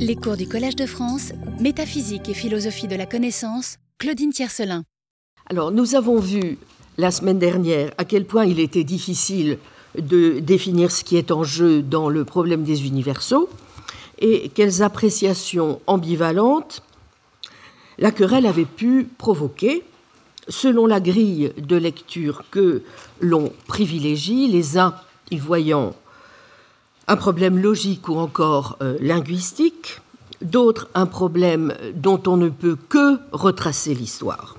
Les cours du Collège de France, Métaphysique et philosophie de la connaissance, Claudine Tiercelin. Alors, nous avons vu la semaine dernière à quel point il était difficile de définir ce qui est en jeu dans le problème des universaux et quelles appréciations ambivalentes la querelle avait pu provoquer selon la grille de lecture que l'on privilégie, les uns y voyant un problème logique ou encore euh, linguistique, d'autres un problème dont on ne peut que retracer l'histoire.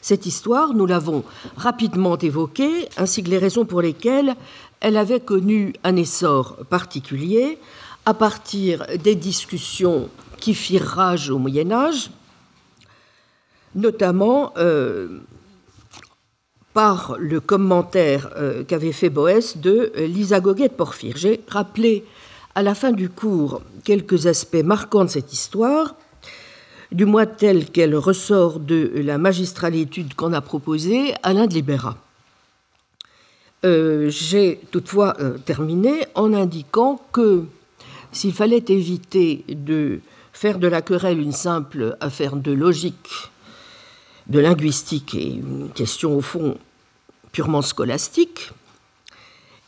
Cette histoire, nous l'avons rapidement évoquée, ainsi que les raisons pour lesquelles elle avait connu un essor particulier à partir des discussions qui firent rage au Moyen Âge, notamment euh, par le commentaire euh, qu'avait fait Boès de euh, l'Isagogie de Porphyre. J'ai rappelé à la fin du cours quelques aspects marquants de cette histoire, du moins telle qu'elle ressort de la magistrale étude qu'on a proposée Alain de Libera. J'ai toutefois terminé en indiquant que s'il fallait éviter de faire de la querelle une simple affaire de logique de linguistique et une question au fond purement scolastique,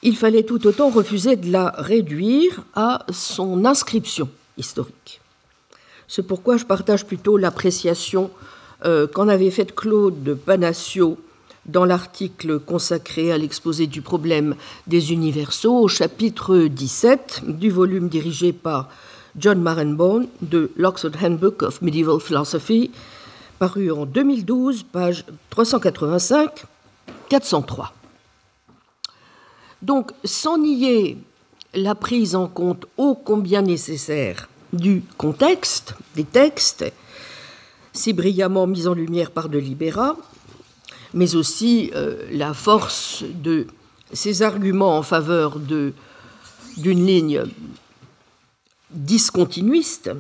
il fallait tout autant refuser de la réduire à son inscription historique. C'est pourquoi je partage plutôt l'appréciation euh, qu'en avait faite Claude Panacio dans l'article consacré à l'exposé du problème des universaux au chapitre 17 du volume dirigé par John Marenbone de l'Oxford Handbook of Medieval Philosophy, paru en 2012, page 385-403. Donc, sans nier la prise en compte ô combien nécessaire du contexte, des textes, si brillamment mis en lumière par de Libera, mais aussi euh, la force de ces arguments en faveur d'une ligne discontinuiste,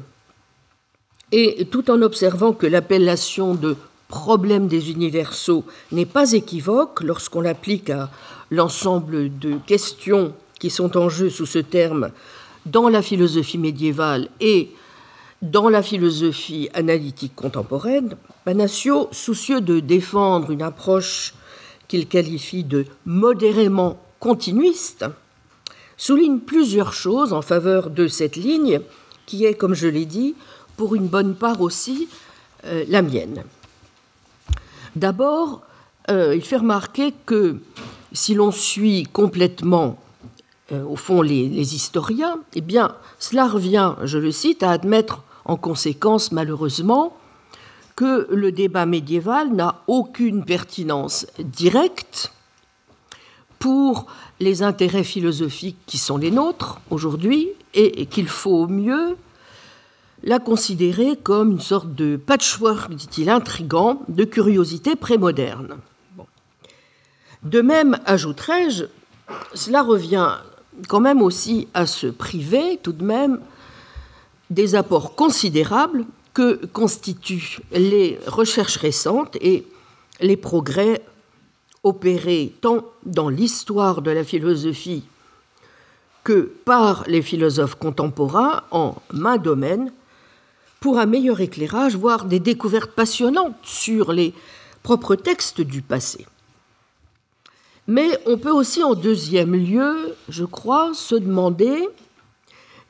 et tout en observant que l'appellation de problème des universaux n'est pas équivoque lorsqu'on l'applique à l'ensemble de questions qui sont en jeu sous ce terme dans la philosophie médiévale et dans la philosophie analytique contemporaine, Panacio, soucieux de défendre une approche qu'il qualifie de modérément continuiste, souligne plusieurs choses en faveur de cette ligne qui est, comme je l'ai dit, pour une bonne part aussi euh, la mienne. D'abord, euh, il fait remarquer que si l'on suit complètement, euh, au fond, les, les, historiens, eh bien, cela revient, je le cite, à admettre en conséquence, malheureusement, que le débat médiéval n'a aucune pertinence directe pour les intérêts philosophiques qui sont les nôtres aujourd'hui et qu'il faut au mieux l'a considéré comme une sorte de patchwork, dit-il, intrigant, de curiosité prémoderne. De même, ajouterais-je, cela revient quand même aussi à se priver tout de même des apports considérables que constituent les recherches récentes et les progrès opérés tant dans l'histoire de la philosophie que par les philosophes contemporains en main domaine pour un meilleur éclairage, voire des découvertes passionnantes sur les propres textes du passé. Mais on peut aussi, en deuxième lieu, je crois, se demander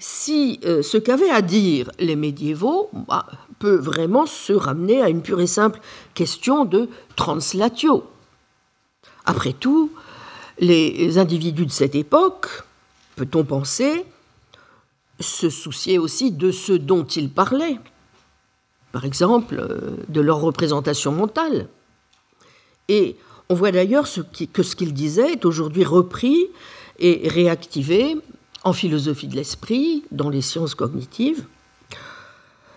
si euh, ce qu'avaient à dire les médiévaux bah, peut vraiment se ramener à une pure et simple question de translatio. Après tout, les individus de cette époque, peut-on penser, se soucier aussi de ce dont ils parlaient, par exemple euh, de leur représentation mentale. Et on voit d'ailleurs que ce qu'ils disaient est aujourd'hui repris et réactivé en philosophie de l'esprit, dans les sciences cognitives,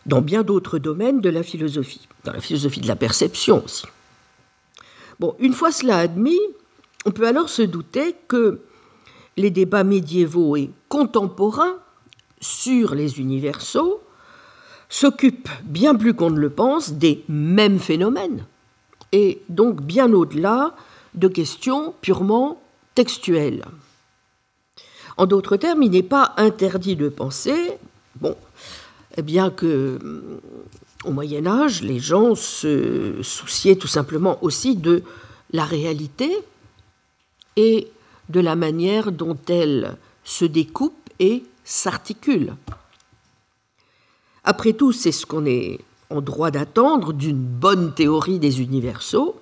dans bien d'autres domaines de la philosophie, dans la philosophie de la perception aussi. Bon, une fois cela admis, on peut alors se douter que les débats médiévaux et contemporains sur les universaux s'occupe bien plus qu'on ne le pense des mêmes phénomènes, et donc bien au-delà de questions purement textuelles. En d'autres termes, il n'est pas interdit de penser, bon, eh bien que au Moyen Âge, les gens se souciaient tout simplement aussi de la réalité et de la manière dont elle se découpe et s'articule. Après tout, c'est ce qu'on est en droit d'attendre d'une bonne théorie des universaux,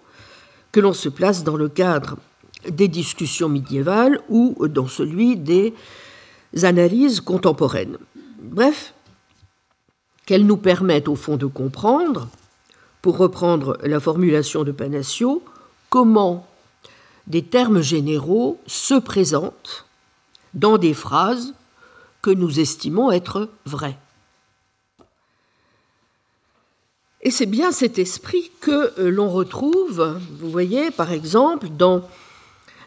que l'on se place dans le cadre des discussions médiévales ou dans celui des analyses contemporaines. Bref, qu'elles nous permettent au fond de comprendre, pour reprendre la formulation de Panassio, comment des termes généraux se présentent dans des phrases que nous estimons être vraies. Et c'est bien cet esprit que l'on retrouve, vous voyez, par exemple, dans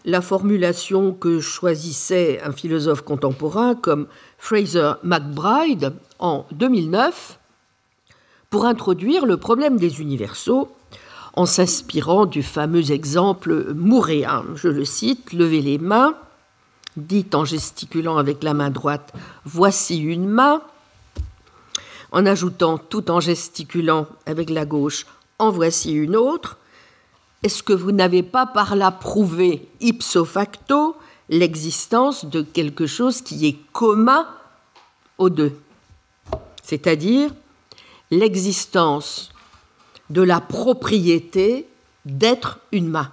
la formulation que choisissait un philosophe contemporain comme Fraser McBride en 2009 pour introduire le problème des universaux en s'inspirant du fameux exemple mouréen. Je le cite, levez les mains, dit en gesticulant avec la main droite, voici une main, en ajoutant tout en gesticulant avec la gauche, en voici une autre, est-ce que vous n'avez pas par là prouvé ipso facto l'existence de quelque chose qui est commun aux deux? C'est-à-dire l'existence de la propriété d'être une main.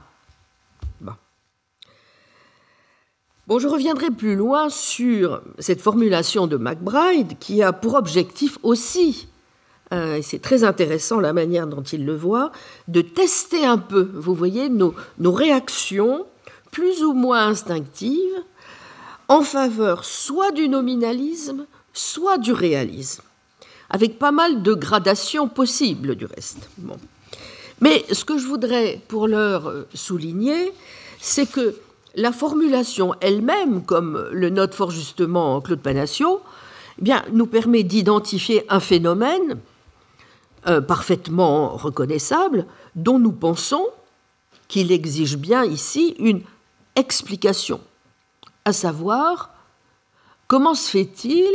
Bon. je reviendrai plus loin sur cette formulation de McBride qui a pour objectif aussi euh, et c'est très intéressant la manière dont il le voit, de tester un peu, vous voyez, nos, nos réactions plus ou moins instinctives en faveur soit du nominalisme, soit du réalisme, avec pas mal de gradations possibles du reste. Bon. Mais ce que je voudrais pour l'heure euh, souligner, c'est que la formulation elle-même, comme le note fort justement Claude Panassio, eh nous permet d'identifier un phénomène euh, parfaitement reconnaissable, dont nous pensons qu'il exige bien ici une explication, à savoir comment se fait-il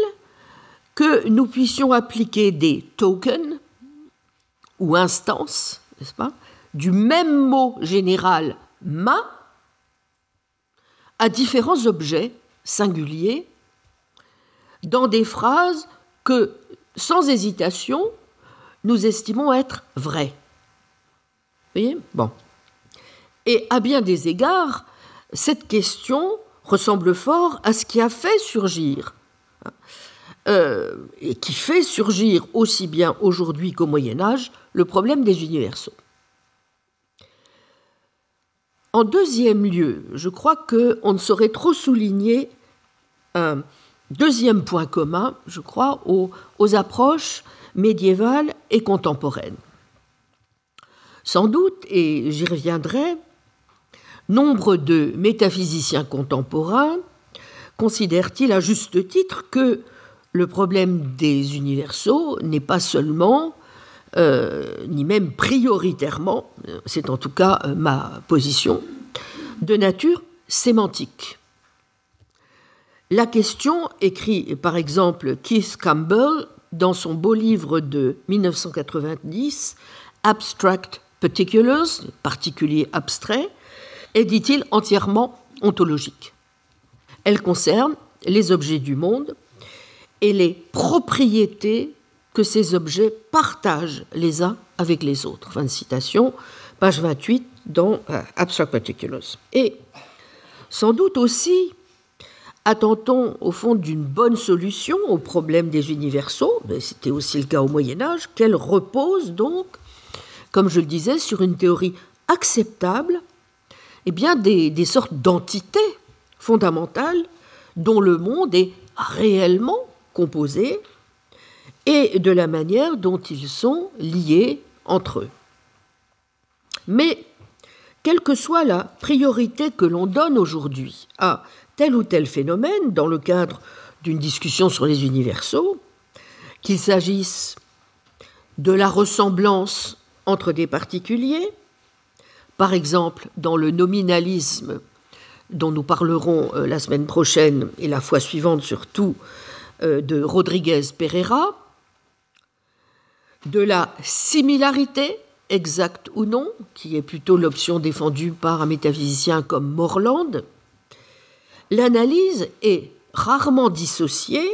que nous puissions appliquer des tokens ou instances, n'est-ce pas, du même mot général main à différents objets singuliers dans des phrases que, sans hésitation, nous estimons être vraies. Voyez? Et à bien des égards, cette question ressemble fort à ce qui a fait surgir, euh, et qui fait surgir aussi bien aujourd'hui qu'au Moyen Âge, le problème des universaux. En deuxième lieu, je crois qu'on ne saurait trop souligner un deuxième point commun, je crois, aux, approches médiévale et contemporaine. Sans doute, et j'y reviendrai, nombre de métaphysiciens contemporains considèrent-ils à juste titre que le problème des universaux n'est pas seulement, euh, ni même prioritairement, c'est en tout cas euh, ma position, de nature sémantique. La question, écrit par exemple Keith Campbell dans son beau livre de 1990, Abstract Particulars, particulier abstrait, est, dit-il, entièrement ontologique. Elle concerne les objets du monde et les propriétés que ces objets partagent les uns avec les autres. Fin de citation, page 28 dans euh, Abstract Particulars. Et sans doute aussi Attend-on au fond d'une bonne solution au problème des universaux C'était aussi le cas au Moyen Âge, qu'elle repose donc, comme je le disais, sur une théorie acceptable, eh bien des sortes d'entités fondamentales dont le monde est réellement composé et de la manière dont ils sont liés entre eux. Mais quelle que soit la priorité que l'on donne aujourd'hui à tel ou tel phénomène dans le cadre d'une discussion sur les universaux, qu'il s'agisse de la ressemblance entre des particuliers, par exemple dans le nominalisme dont nous parlerons euh, la semaine prochaine et la fois suivante surtout euh, de Rodriguez Pereira, de la similarité, exacte ou non, qui est plutôt l'option défendue par un métaphysicien comme Morland, l'analyse est rarement dissociée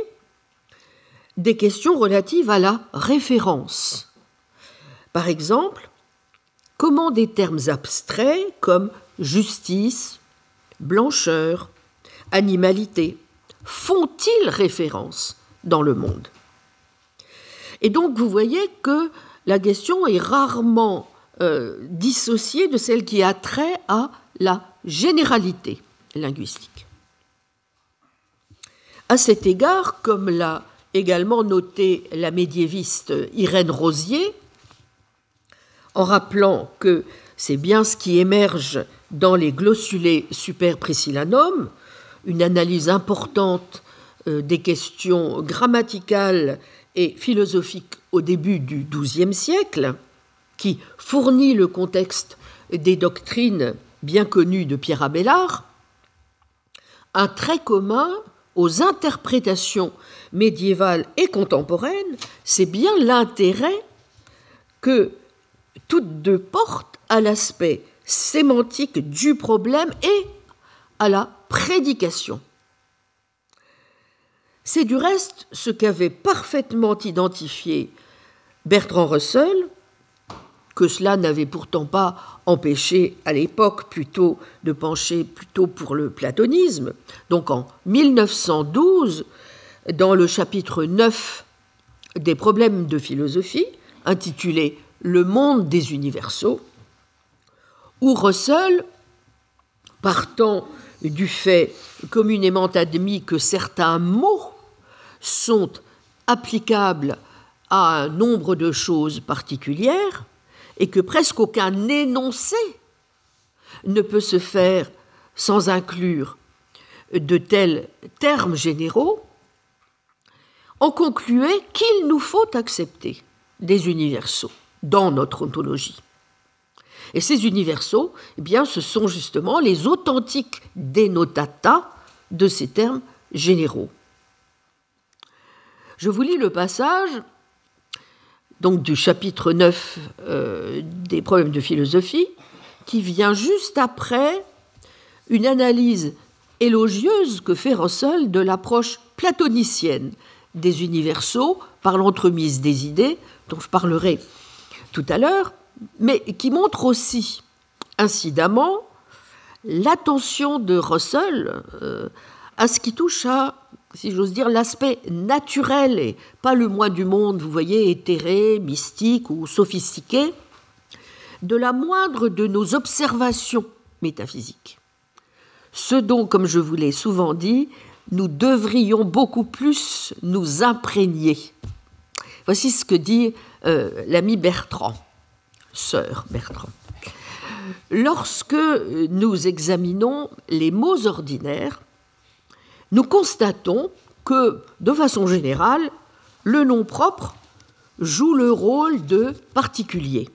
des questions relatives à la référence. Par exemple, comment des termes abstraits comme justice, blancheur, animalité font-ils référence dans le monde? Et donc vous voyez que la question est rarement euh, dissociée de celle qui a trait à la généralité linguistique. À cet égard, comme l'a également noté la médiéviste Irène Rosier, en rappelant que c'est bien ce qui émerge dans les glossulés super une analyse importante euh, des questions grammaticales et philosophiques au début du XIIe siècle, qui fournit le contexte des doctrines bien connues de Pierre Abélard, un trait commun aux interprétations médiévales et contemporaines, c'est bien l'intérêt que toutes deux portent à l'aspect sémantique du problème et à la prédication. C'est du reste ce qu'avait parfaitement identifié Bertrand Russell, que cela n'avait pourtant pas empêché à l'époque plutôt de pencher plutôt pour le platonisme. Donc en 1912, dans le chapitre 9 des problèmes de philosophie, intitulé Le monde des universaux, où Russell, partant du fait communément admis que certains mots sont applicables à un nombre de choses particulières et que presque aucun énoncé ne peut se faire sans inclure de tels termes généraux, en concluait qu'il nous faut accepter des universaux dans notre ontologie. Et ces universaux, eh bien, ce sont justement les authentiques dénotata de ces termes généraux. Je vous lis le passage donc du chapitre 9 euh, des problèmes de philosophie, qui vient juste après une analyse élogieuse que fait Russell de l'approche platonicienne des universaux par l'entremise des idées, dont je parlerai tout à l'heure, mais qui montre aussi, incidemment, l'attention de Russell euh, à ce qui touche à, si j'ose dire, l'aspect naturel et pas le moins du monde, vous voyez, éthéré, mystique ou sophistiqué, de la moindre de nos observations métaphysiques. Ce dont, comme je vous l'ai souvent dit, nous devrions beaucoup plus nous imprégner. Voici ce que dit euh, l'ami Bertrand sœur Bertrand. Lorsque nous examinons les mots ordinaires, nous constatons que, de façon générale, le nom propre joue le rôle de particulier,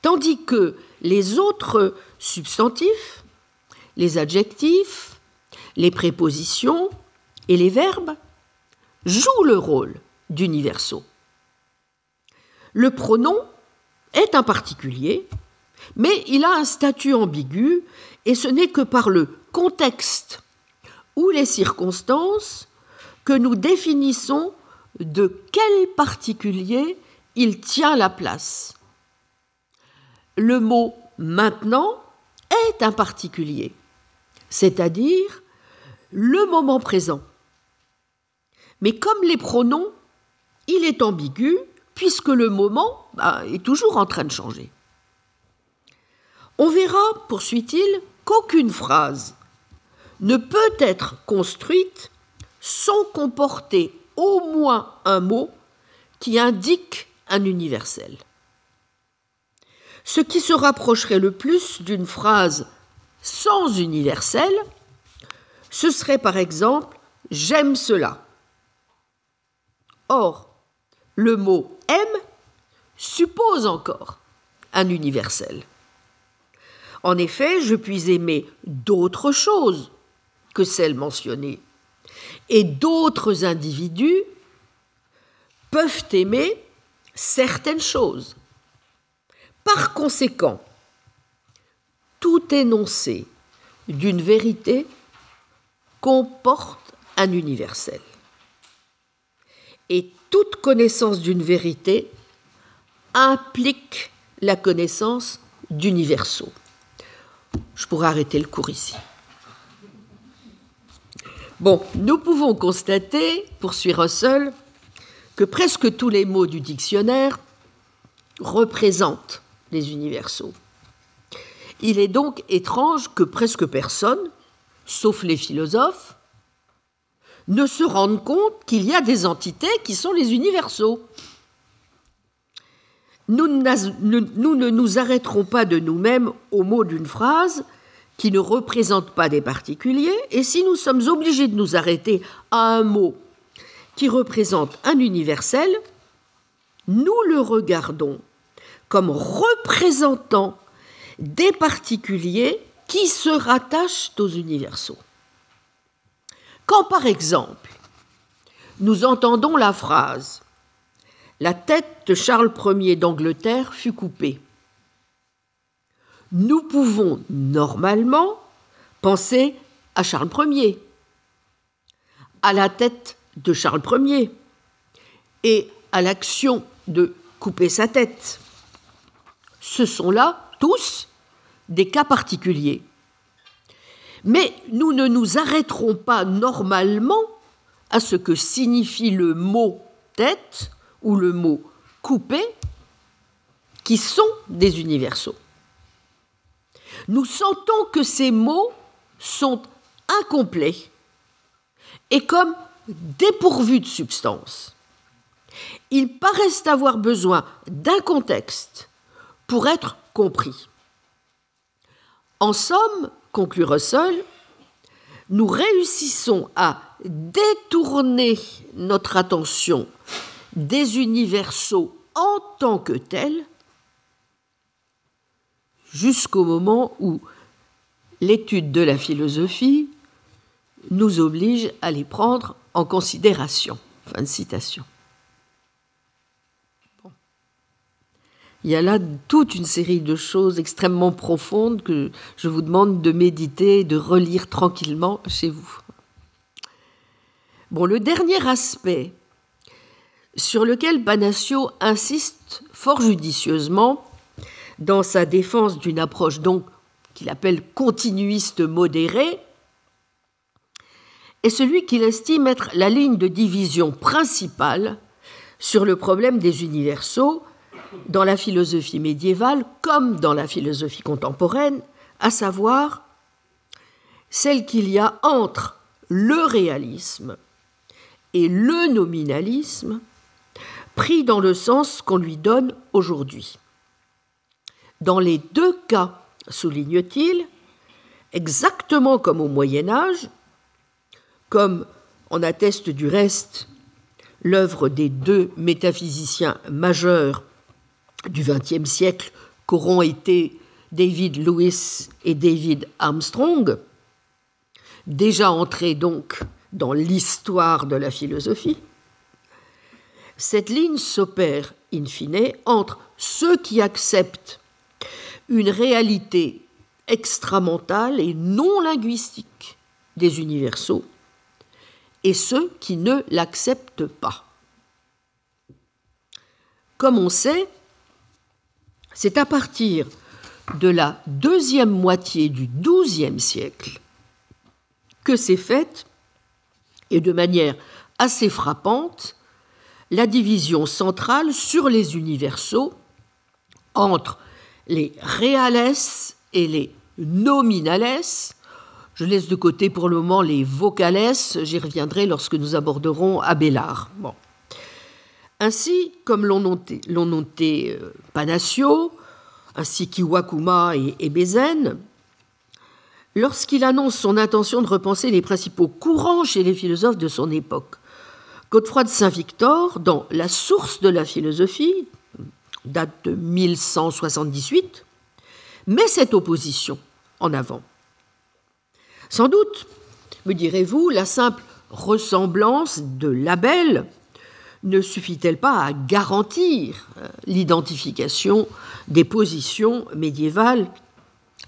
tandis que les autres substantifs, les adjectifs, les prépositions et les verbes jouent le rôle d'universaux. Le pronom est un particulier, mais il a un statut ambigu et ce n'est que par le contexte ou les circonstances que nous définissons de quel particulier il tient la place. Le mot maintenant est un particulier, c'est-à-dire le moment présent. Mais comme les pronoms, il est ambigu puisque le moment bah, est toujours en train de changer. On verra, poursuit-il, qu'aucune phrase ne peut être construite sans comporter au moins un mot qui indique un universel. Ce qui se rapprocherait le plus d'une phrase sans universel, ce serait par exemple j'aime cela. Or, le mot aime suppose encore un universel. En effet, je puis aimer d'autres choses que celles mentionnées, et d'autres individus peuvent aimer certaines choses. Par conséquent, tout énoncé d'une vérité comporte un universel. Et toute connaissance d'une vérité implique la connaissance d'universaux. Je pourrais arrêter le cours ici. Bon, nous pouvons constater, poursuit Russell, que presque tous les mots du dictionnaire représentent les universaux. Il est donc étrange que presque personne, sauf les philosophes, ne se rende compte qu'il y a des entités qui sont les universaux. Nous, ne nous arrêterons pas de nous-mêmes au mot d'une phrase qui ne représente pas des particuliers, et si nous sommes obligés de nous arrêter à un mot qui représente un universel, nous le regardons comme représentant des particuliers qui se rattachent aux universaux. Quand par exemple nous entendons la phrase La tête de Charles Ier d'Angleterre fut coupée, nous pouvons normalement penser à Charles Ier, à la tête de Charles Ier et à l'action de couper sa tête. Ce sont là tous des cas particuliers. Mais nous ne nous arrêterons pas normalement à ce que signifie le mot tête ou le mot couper, qui sont des universaux. Nous sentons que ces mots sont incomplets et comme dépourvus de substance. Ils paraissent avoir besoin d'un contexte pour être compris. En somme, conclut Russell, nous réussissons à détourner notre attention des universaux en tant que tels jusqu'au moment où l'étude de la philosophie nous oblige à les prendre en considération. Fin de citation. Il y a là toute une série de choses extrêmement profondes que je vous demande de méditer, de relire tranquillement chez vous. Bon, le dernier aspect sur lequel Panacio insiste fort judicieusement dans sa défense d'une approche donc qu'il appelle continuiste modérée, est celui qu'il estime être la ligne de division principale sur le problème des universaux dans la philosophie médiévale comme dans la philosophie contemporaine, à savoir celle qu'il y a entre le réalisme et le nominalisme, pris dans le sens qu'on lui donne aujourd'hui. Dans les deux cas, souligne-t-il, exactement comme au Moyen Âge, comme en atteste du reste l'œuvre des deux métaphysiciens majeurs du XXe siècle qu'auront été David Lewis et David Armstrong, déjà entrés donc dans l'histoire de la philosophie, cette ligne s'opère in fine entre ceux qui acceptent une réalité extramentale et non linguistique des universaux et ceux qui ne l'acceptent pas. Comme on sait, c'est à partir de la deuxième moitié du XIIe siècle que s'est faite, et de manière assez frappante, la division centrale sur les universaux entre les réales et les nominales. Je laisse de côté pour le moment les vocales, j'y reviendrai lorsque nous aborderons Abélard. Ainsi, comme l'ont noté, noté euh, Panacio, ainsi qu'Iwakuma et, et lorsqu'il annonce son intention de repenser les principaux courants chez les philosophes de son époque. Godefroy de Saint-Victor, dans La source de la philosophie, date de 1178, met cette opposition en avant. Sans doute, me direz-vous, la simple ressemblance de labels ne suffit-elle pas à garantir euh, l'identification des positions médiévales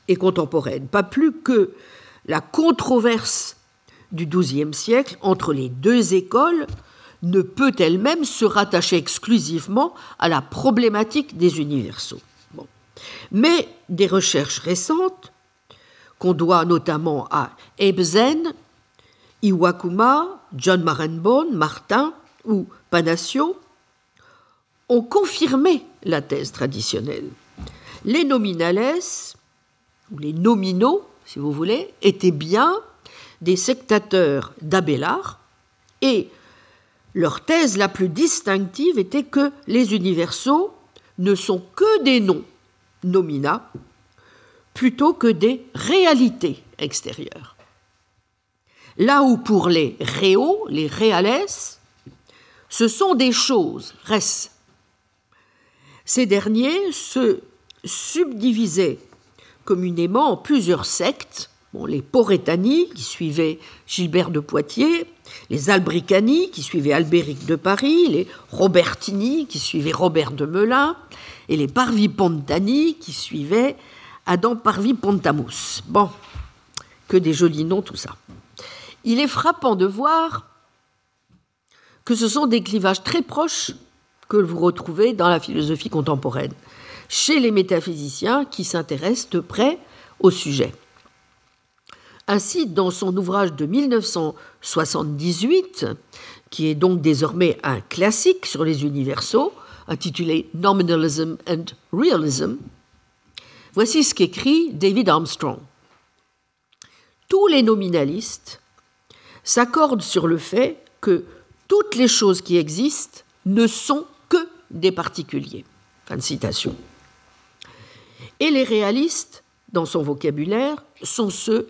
et contemporaines? Pas plus que la controverse du XIIe siècle entre les deux écoles ne peut elle-même se rattacher exclusivement à la problématique des universaux. Mais des recherches récentes, qu'on doit notamment à Ebsen, Iwakuma, John Marenbone, Martin ou Panacio, ont confirmé la thèse traditionnelle. Les nominales, ou les nominaux, si vous voulez, étaient bien des sectateurs d'Abélard, et leur thèse la plus distinctive était que les universaux ne sont que des noms, nomina, plutôt que des réalités extérieures. Là où pour les réaux, les réales, ce sont des choses, res. Ces derniers se subdivisaient communément en plusieurs sectes, les Poretani, qui suivaient Gilbert de Poitiers, les Albricani, qui suivaient Albéric de Paris, les Robertini, qui suivaient Robert de Melun, et les Parvipontani, qui suivaient Adam Parvipontamus. Bon, que des jolis noms tout ça. Il est frappant de voir que ce sont des clivages très proches que vous retrouvez dans la philosophie contemporaine, chez les métaphysiciens qui s'intéressent de près au sujet. Ainsi, dans son ouvrage de 1978, qui est donc désormais un classique sur les universaux, intitulé Nominalism and Realism, voici ce qu'écrit David Armstrong. Tous les nominalistes s'accordent sur le fait que toutes les choses qui existent ne sont que des particuliers. Fin de citation. Et les réalistes, dans son vocabulaire, sont ceux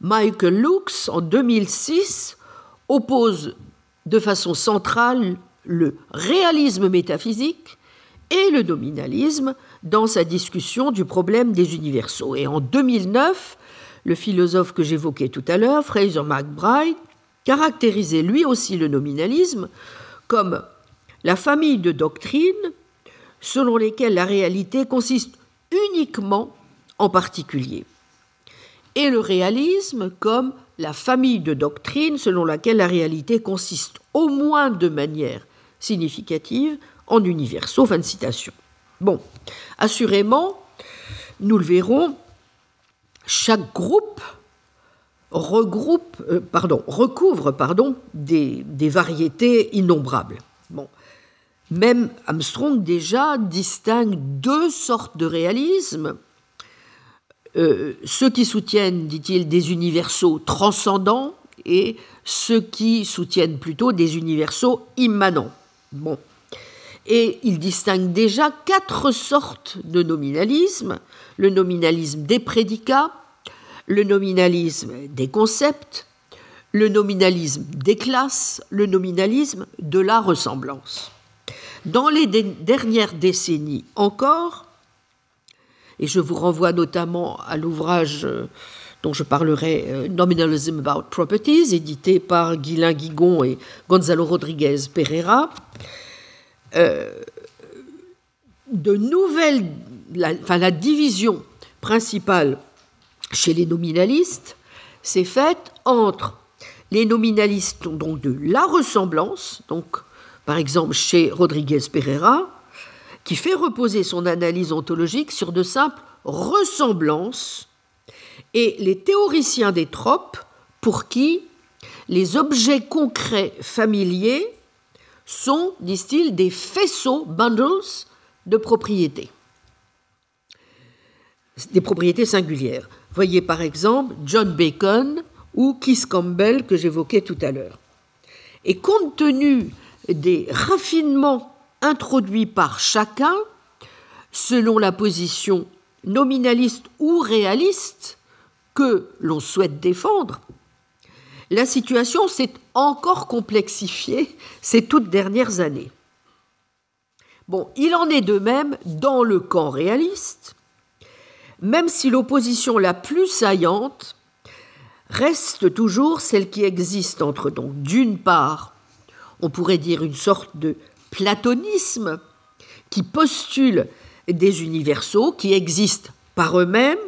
Michael Lux, en 2006, oppose de façon centrale le réalisme métaphysique et le nominalisme dans sa discussion du problème des universaux. Et en 2009, le philosophe que j'évoquais tout à l'heure, Fraser McBride, caractérisait lui aussi le nominalisme comme la famille de doctrines selon lesquelles la réalité consiste uniquement en particulier, et le réalisme comme la famille de doctrines selon laquelle la réalité consiste au moins de manière significative en universaux. Fin de citation. Bon, assurément, nous le verrons, chaque groupe regroupe, euh, recouvre des, variétés innombrables. Même Armstrong déjà distingue deux sortes de réalisme. Euh, ceux qui soutiennent, dit-il, des universaux transcendants et ceux qui soutiennent plutôt des universaux immanents. Bon. Et il distingue déjà quatre sortes de nominalisme le nominalisme des prédicats, le nominalisme des concepts, le nominalisme des classes, le nominalisme de la ressemblance. Dans les dernières décennies encore, et je vous renvoie notamment à l'ouvrage euh, dont je parlerai, euh, Nominalism About Properties, édité par Guylain Guigon et Gonzalo Rodriguez Pereira, euh, de la division principale chez les nominalistes s'est faite entre les nominalistes donc de la ressemblance, donc par exemple chez Rodriguez Pereira, qui fait reposer son analyse ontologique sur de simples ressemblances, et les théoriciens des tropes, pour qui les objets concrets familiers sont, disent-ils, des faisceaux, bundles, de propriétés. Des propriétés singulières. Voyez par exemple John Bacon ou Keith Campbell que j'évoquais tout à l'heure. Et compte tenu des raffinements introduits par chacun, selon la position nominaliste ou réaliste que l'on souhaite défendre, la situation s'est encore complexifiée ces toutes dernières années. Bon, il en est de même dans le camp réaliste, même si l'opposition la plus saillante reste toujours celle qui existe entre, donc, d'une part, on pourrait dire une sorte de platonisme qui postule des universaux qui existent par eux-mêmes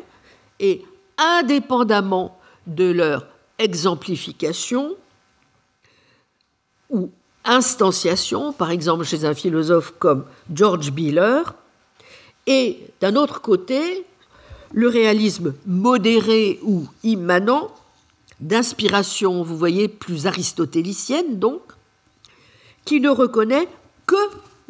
et indépendamment de leur exemplification ou instantiation, par exemple chez un philosophe comme George Biller, et d'un autre côté, le réalisme modéré ou immanent, d'inspiration, vous voyez, plus aristotélicienne donc, qui ne reconnaît que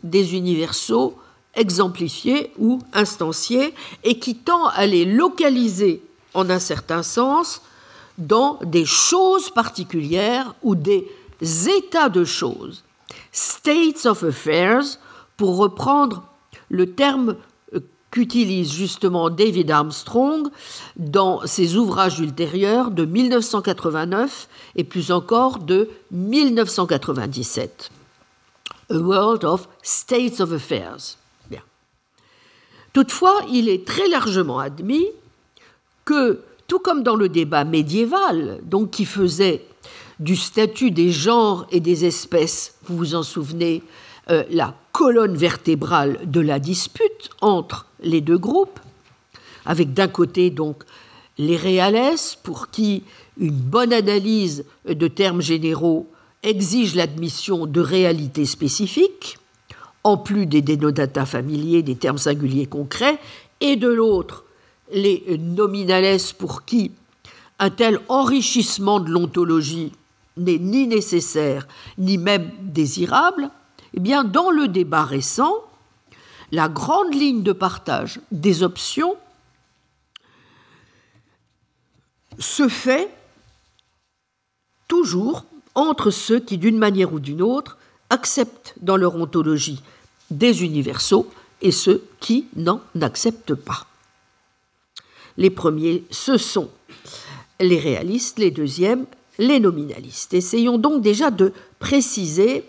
des universaux exemplifiés ou instanciés et qui tend à les localiser en un certain sens dans des choses particulières ou des états de choses, states of affairs, pour reprendre le terme euh, qu'utilise justement David Armstrong dans ses ouvrages ultérieurs de 1989 et plus encore de 1997. A World of States of Affairs. Bien. Toutefois, il est très largement admis que, tout comme dans le débat médiéval, donc qui faisait du statut des genres et des espèces, vous vous en souvenez, euh, la colonne vertébrale de la dispute entre les deux groupes, avec d'un côté donc les réales, pour qui une bonne analyse de termes généraux exige l'admission de réalités spécifiques, en plus des dénodata familiers, des termes singuliers concrets, et de l'autre les nominales pour qui un tel enrichissement de l'ontologie n'est ni nécessaire ni même désirable, eh bien, dans le débat récent, la grande ligne de partage des options se fait toujours entre ceux qui, d'une manière ou d'une autre, acceptent dans leur ontologie des universaux et ceux qui n'en acceptent pas. Les premiers, ce sont les réalistes, les deuxièmes, les nominalistes. Essayons donc déjà de préciser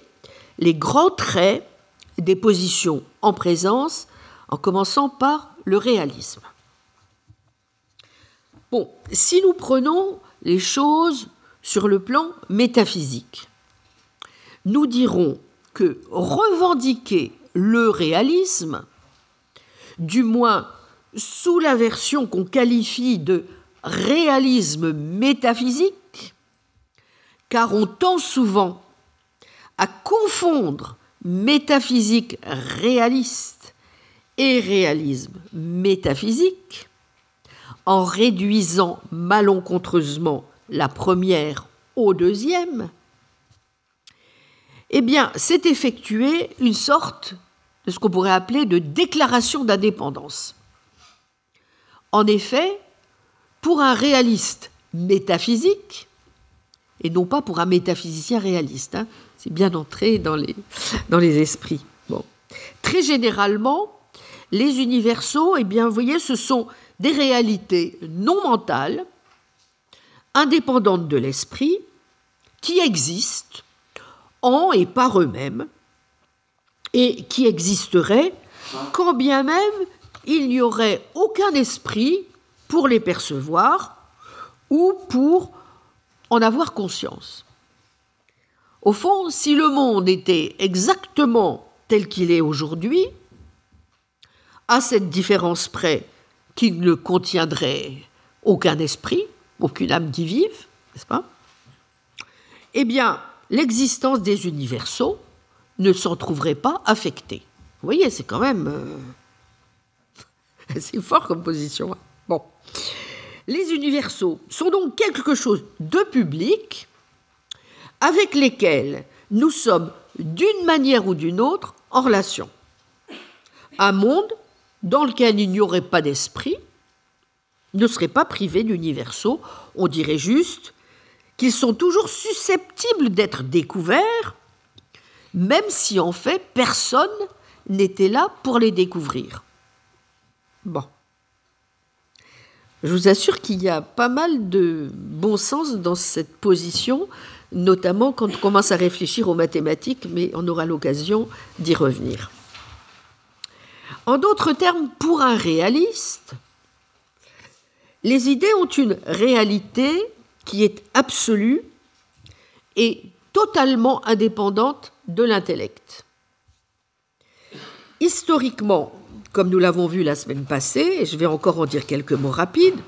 les grands traits des positions en présence, en commençant par le réalisme. Bon, si nous prenons les choses sur le plan métaphysique, nous dirons que revendiquer le réalisme, du moins sous la version qu'on qualifie de réalisme métaphysique, car on tend souvent à confondre métaphysique réaliste et réalisme métaphysique en réduisant malencontreusement la première au deuxième, eh bien, c'est effectué une sorte de ce qu'on pourrait appeler de déclaration d'indépendance. En effet, pour un réaliste métaphysique, et non pas pour un métaphysicien réaliste. Hein. C'est bien entré dans les, dans les esprits. Bon. Très généralement, les universaux, eh bien, vous voyez, ce sont des réalités non mentales, indépendantes de l'esprit, qui existent en et par eux-mêmes, et qui existeraient quand bien même il n'y aurait aucun esprit pour les percevoir ou pour en avoir conscience. Au fond, si le monde était exactement tel qu'il est aujourd'hui, à cette différence près qu'il ne contiendrait aucun esprit, aucune âme qui vive, n'est-ce pas? Eh bien, l'existence des universaux ne s'en trouverait pas affectée. Vous voyez, c'est quand même euh, assez fort comme position. Hein. bon. Les universaux sont donc quelque chose de public avec lesquels nous sommes d'une manière ou d'une autre en relation. Un monde dans lequel il n'y aurait pas d'esprit ne serait pas privé d'universaux, on dirait juste qu'ils sont toujours susceptibles d'être découverts, même si en fait personne n'était là pour les découvrir. Bon. Je vous assure qu'il y a pas mal de bon sens dans cette position, notamment quand on commence à réfléchir aux mathématiques, mais on aura l'occasion d'y revenir. En d'autres termes, pour un réaliste, les idées ont une réalité qui est absolue et totalement indépendante de l'intellect. Historiquement, comme nous l'avons vu la semaine passée, et je vais encore en dire quelques mots rapides,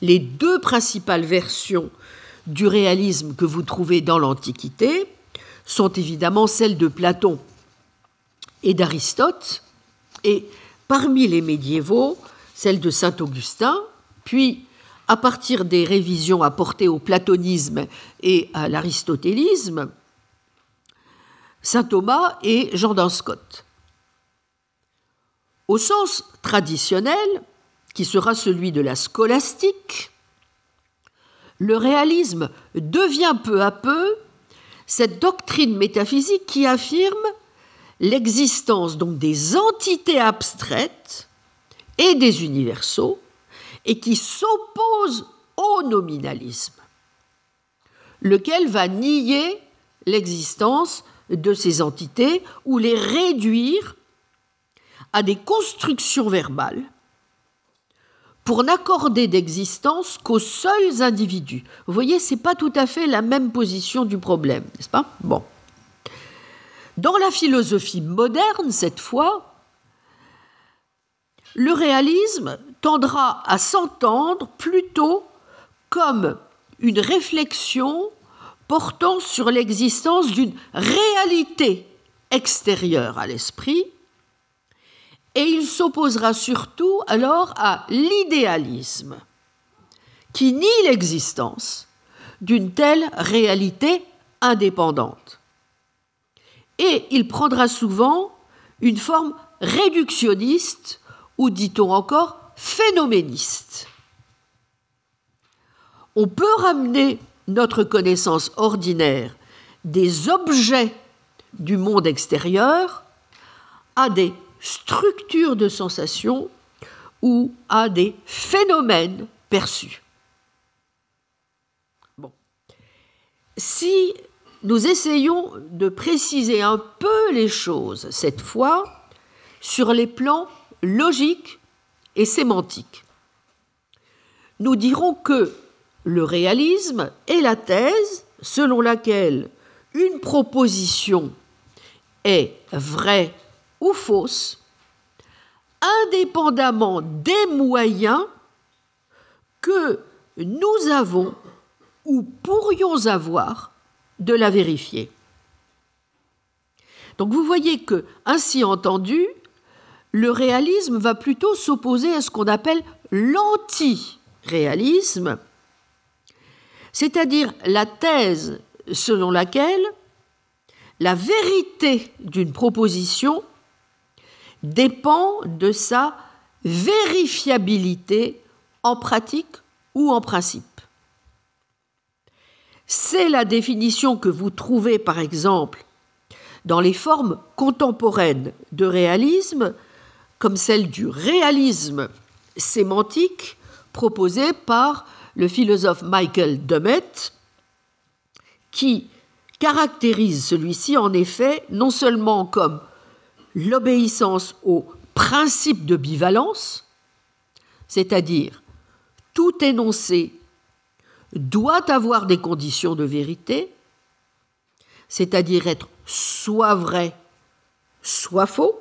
les deux principales versions du réalisme que vous trouvez dans l'Antiquité sont évidemment celles de Platon et d'Aristote, et parmi les médiévaux, celle de Saint Augustin, puis à partir des révisions apportées au platonisme et à l'aristotélisme, Saint Thomas et Jean d'Anscott. Au sens traditionnel, qui sera celui de la scolastique, le réalisme devient peu à peu cette doctrine métaphysique qui affirme l'existence donc des entités abstraites et des universaux et qui s'oppose au nominalisme, lequel va nier l'existence de ces entités ou les réduire à des constructions verbales pour n'accorder d'existence qu'aux seuls individus. Vous voyez, ce n'est pas tout à fait la même position du problème, n'est-ce pas? Bon. Dans la philosophie moderne, cette fois, le réalisme tendra à s'entendre plutôt comme une réflexion portant sur l'existence d'une réalité extérieure à l'esprit et il s'opposera surtout alors à l'idéalisme, qui nie l'existence d'une telle réalité indépendante. Et il prendra souvent une forme réductionniste, ou dit-on encore phénoméniste. On peut ramener notre connaissance ordinaire des objets du monde extérieur à des structure de sensation ou à des phénomènes perçus. Si nous essayons de préciser un peu les choses cette fois sur les plans logiques et sémantiques, nous dirons que le réalisme est la thèse selon laquelle une proposition est vraie ou fausse, indépendamment des moyens que nous avons ou pourrions avoir de la vérifier. Donc vous voyez que, ainsi entendu, le réalisme va plutôt s'opposer à ce qu'on appelle l'anti-réalisme, c'est-à-dire la thèse selon laquelle la vérité d'une proposition dépend de sa vérifiabilité en pratique ou en principe. C'est la définition que vous trouvez par exemple dans les formes contemporaines de réalisme, comme celle du réalisme sémantique proposée par le philosophe Michael Demet, qui caractérise celui-ci en effet non seulement comme l'obéissance au principe de bivalence, c'est-à-dire tout énoncé doit avoir des conditions de vérité, c'est-à-dire être soit vrai, soit faux,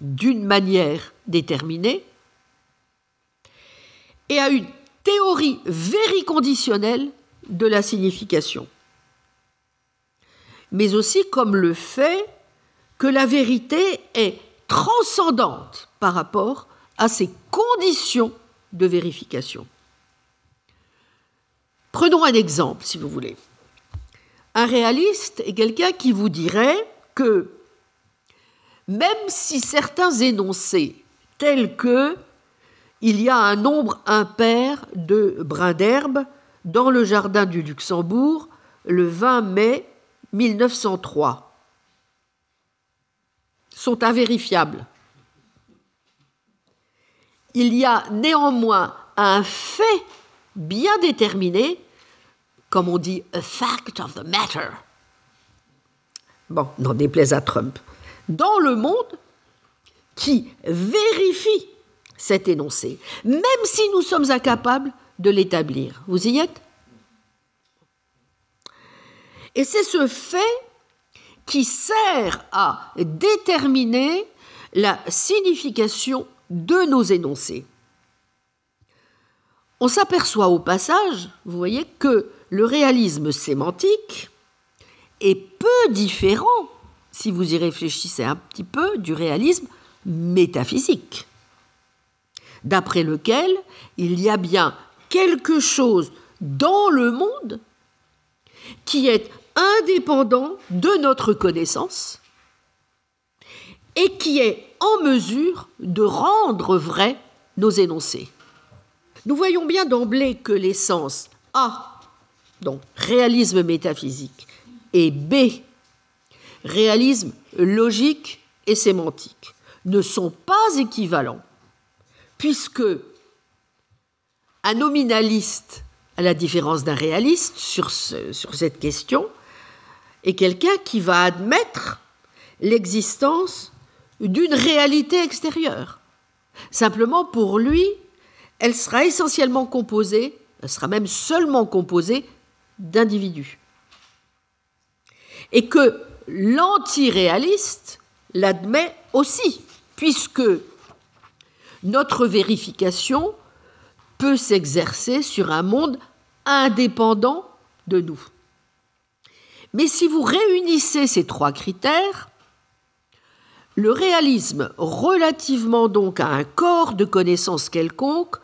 d'une manière déterminée, et à une théorie vériconditionnelle de la signification, mais aussi comme le fait que la vérité est transcendante par rapport à ses conditions de vérification. Prenons un exemple, si vous voulez. Un réaliste est quelqu'un qui vous dirait que même si certains énoncés, tels que il y a un nombre impair de brins d'herbe dans le jardin du Luxembourg le 20 mai 1903, sont invérifiables. Il y a néanmoins un fait bien déterminé, comme on dit, a fact of the matter. Bon, n'en déplaise à Trump. Dans le monde, qui vérifie cet énoncé, même si nous sommes incapables de l'établir. Vous y êtes? Et c'est ce fait qui sert à déterminer la signification de nos énoncés. On s'aperçoit au passage, vous voyez, que le réalisme sémantique est peu différent, si vous y réfléchissez un petit peu, du réalisme métaphysique, d'après lequel il y a bien quelque chose dans le monde qui est indépendant de notre connaissance et qui est en mesure de rendre vrai nos énoncés. Nous voyons bien d'emblée que l'essence A, donc réalisme métaphysique, et B, réalisme logique et sémantique, ne sont pas équivalents, puisque un nominaliste, à la différence d'un réaliste sur, cette question, est quelqu'un qui va admettre l'existence d'une réalité extérieure. Simplement, pour lui, elle sera essentiellement composée, elle sera même seulement composée d'individus. Et que l'antiréaliste l'admet aussi, puisque notre vérification peut s'exercer sur un monde indépendant de nous. Mais si vous réunissez ces trois critères, le réalisme relativement donc à un corps de connaissances quelconque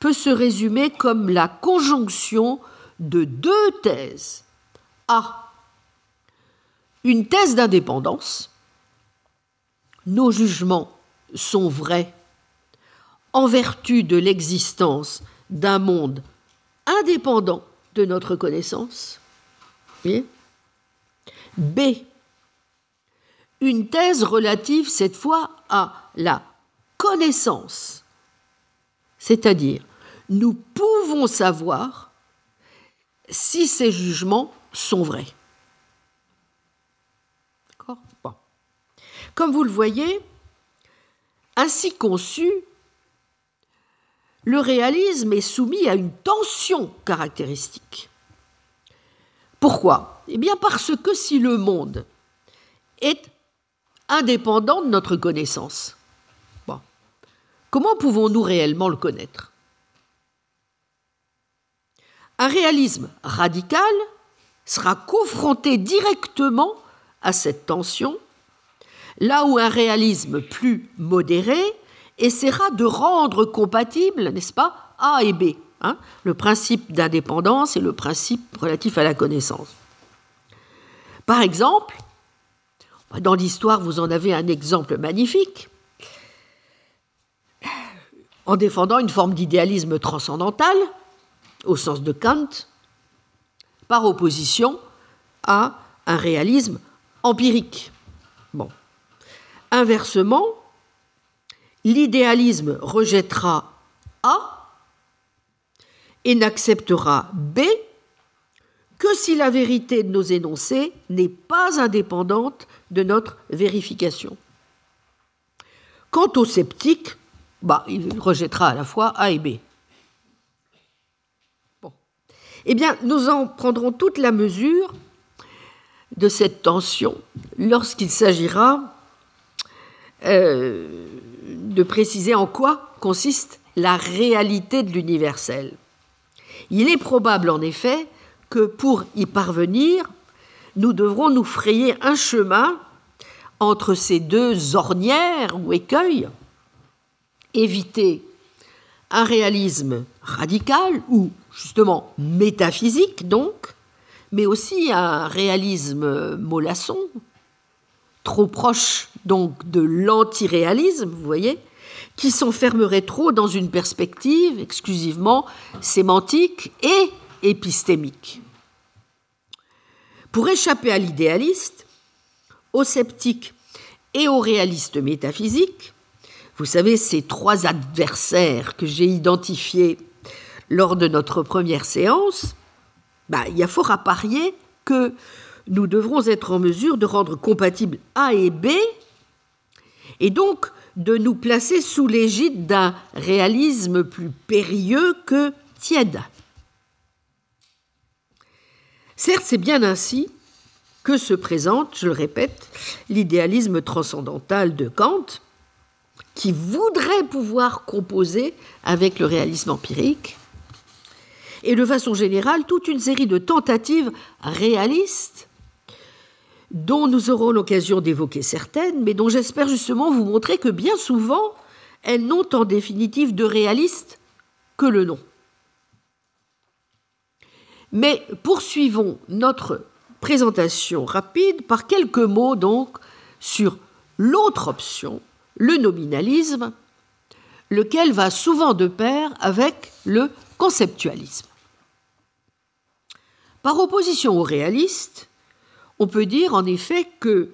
peut se résumer comme la conjonction de deux thèses. Une thèse d'indépendance. Nos jugements sont vrais en vertu de l'existence d'un monde indépendant de notre connaissance. B une thèse relative cette fois à la connaissance. C'est-à-dire, nous pouvons savoir si ces jugements sont vrais. D'accord Comme vous le voyez, ainsi conçu, le réalisme est soumis à une tension caractéristique. Pourquoi? Eh bien parce que si le monde est indépendant de notre connaissance. Comment pouvons-nous réellement le connaître? Un réalisme radical sera confronté directement à cette tension, là où un réalisme plus modéré essaiera de rendre compatibles, n'est-ce pas, A et B, hein, le principe d'indépendance et le principe relatif à la connaissance. Par exemple, dans l'histoire, vous en avez un exemple magnifique. En défendant une forme d'idéalisme transcendantal, au sens de Kant, par opposition à un réalisme empirique. Bon. Inversement, l'idéalisme rejettera A et n'acceptera B que si la vérité de nos énoncés n'est pas indépendante de notre vérification. Quant au sceptique, bah, il rejettera à la fois A et B. Eh bien, nous en prendrons toute la mesure de cette tension lorsqu'il s'agira euh, de préciser en quoi consiste la réalité de l'universel. Il est probable en effet que pour y parvenir, nous devrons nous frayer un chemin entre ces deux ornières ou écueils, éviter un réalisme radical ou justement métaphysique donc, mais aussi un réalisme mollasson, trop proche donc de l'antiréalisme, vous voyez, qui s'enfermerait trop dans une perspective exclusivement sémantique et épistémique. Pour échapper à l'idéaliste, au sceptique et au réaliste métaphysique, vous savez, ces trois adversaires que j'ai identifiés lors de notre première séance, bah, il y a fort à parier que nous devrons être en mesure de rendre compatibles A et B, et donc de nous placer sous l'égide d'un réalisme plus périlleux que tiède. Certes, c'est bien ainsi, que se présente, je le répète, l'idéalisme transcendantal de Kant, qui voudrait pouvoir composer avec le réalisme empirique, et de façon générale toute une série de tentatives réalistes dont nous aurons l'occasion d'évoquer certaines, mais dont j'espère justement vous montrer que bien souvent, elles n'ont en définitive de réaliste que le nom. Mais poursuivons notre présentation rapide par quelques mots donc sur l'autre option, le nominalisme, lequel va souvent de pair avec le conceptualisme. Par opposition au réaliste, on peut dire en effet que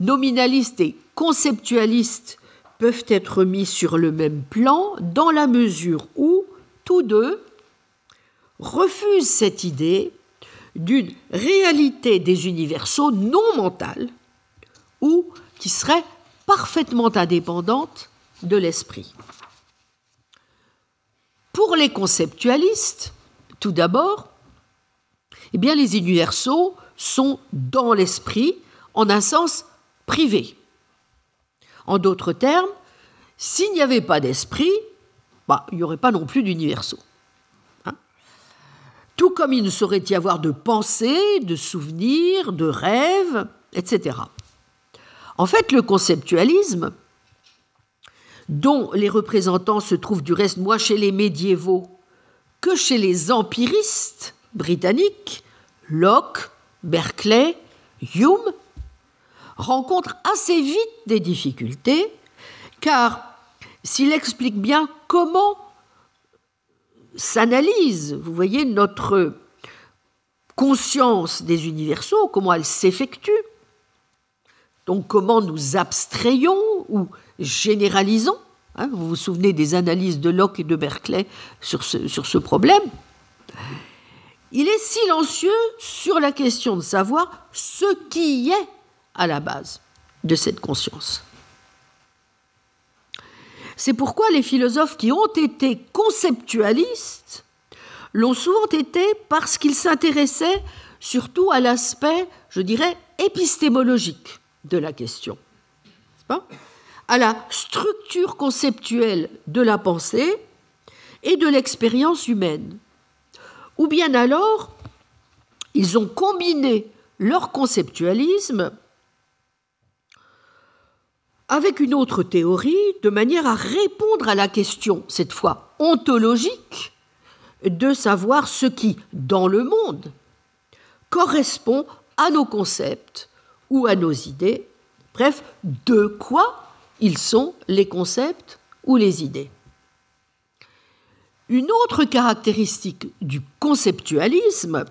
nominalistes et conceptualistes peuvent être mis sur le même plan dans la mesure où tous deux refusent cette idée d'une réalité des universaux non mentale ou qui serait parfaitement indépendante de l'esprit. Pour les conceptualistes, tout d'abord, eh bien, les universaux sont dans l'esprit en un sens privé. En d'autres termes, s'il n'y avait pas d'esprit, bah, il n'y aurait pas non plus d'universaux. Hein. Tout comme il ne saurait y avoir de pensée, de souvenirs, de rêves, etc. En fait, le conceptualisme, dont les représentants se trouvent du reste moins chez les médiévaux que chez les empiristes britanniques, Locke, Berkeley, Hume, rencontre assez vite des difficultés, car s'il explique bien comment s'analyse, vous voyez, notre conscience des universaux, comment elle s'effectue, donc comment nous abstrayons ou généralisons. Hein, vous vous souvenez des analyses de Locke et de Berkeley sur ce problème. Il est silencieux sur la question de savoir ce qui est à la base de cette conscience. C'est pourquoi les philosophes qui ont été conceptualistes l'ont souvent été parce qu'ils s'intéressaient surtout à l'aspect, je dirais, épistémologique de la question, à la structure conceptuelle de la pensée et de l'expérience humaine. Ou bien alors, ils ont combiné leur conceptualisme avec une autre théorie de manière à répondre à la question, cette fois ontologique, de savoir ce qui, dans le monde, correspond à nos concepts ou à nos idées, bref, de quoi ils sont les concepts ou les idées. Une autre caractéristique du conceptualisme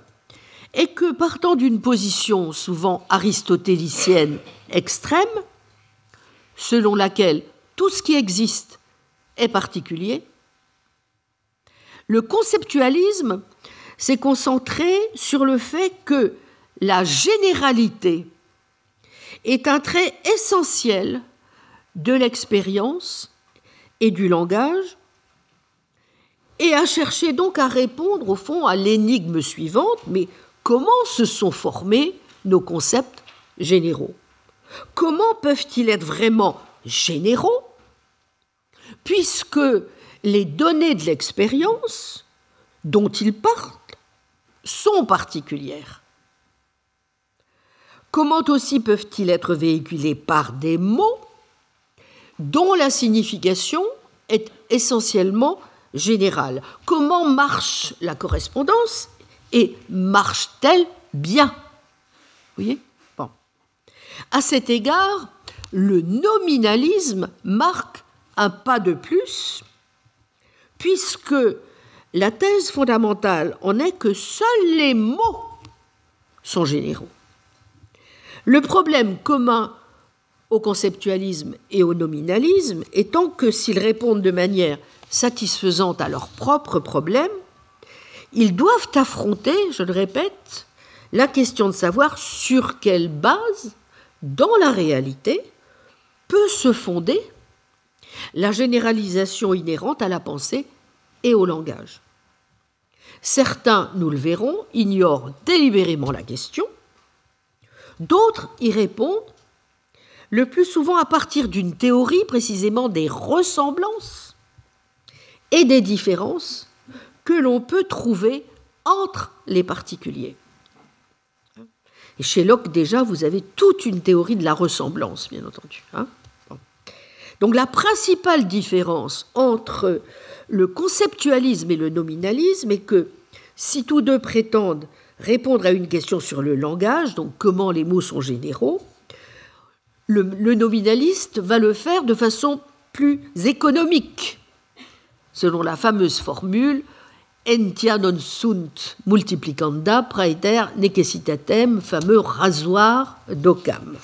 est que partant d'une position souvent aristotélicienne extrême, selon laquelle tout ce qui existe est particulier, le conceptualisme s'est concentré sur le fait que la généralité est un trait essentiel de l'expérience et du langage, et a cherché donc à répondre au fond à l'énigme suivante, mais comment se sont formés nos concepts généraux? Comment peuvent-ils être vraiment généraux? Puisque les données de l'expérience dont ils parlent sont particulières. Comment aussi peuvent-ils être véhiculés par des mots dont la signification est essentiellement générale Comment marche la correspondance et marche-t-elle bien? Vous voyez? Bon. À cet égard, le nominalisme marque un pas de plus, puisque la thèse fondamentale en est que seuls les mots sont généraux. Le problème commun au conceptualisme et au nominalisme étant que s'ils répondent de manière satisfaisante à leurs propres problèmes, ils doivent affronter, je le répète, la question de savoir sur quelle base, dans la réalité, peut se fonder la généralisation inhérente à la pensée et au langage. Certains, nous le verrons, ignorent délibérément la question, D'autres y répondent le plus souvent à partir d'une théorie précisément des ressemblances et des différences que l'on peut trouver entre les particuliers. Et chez Locke, déjà, vous avez toute une théorie de la ressemblance, bien entendu. Hein. Donc la principale différence entre le conceptualisme et le nominalisme est que si tous deux prétendent répondre à une question sur le langage, donc comment les mots sont généraux, le, nominaliste va le faire de façon plus économique, selon la fameuse formule entia non sunt multiplicanda praeter necessitatem, fameux rasoir d'Occam.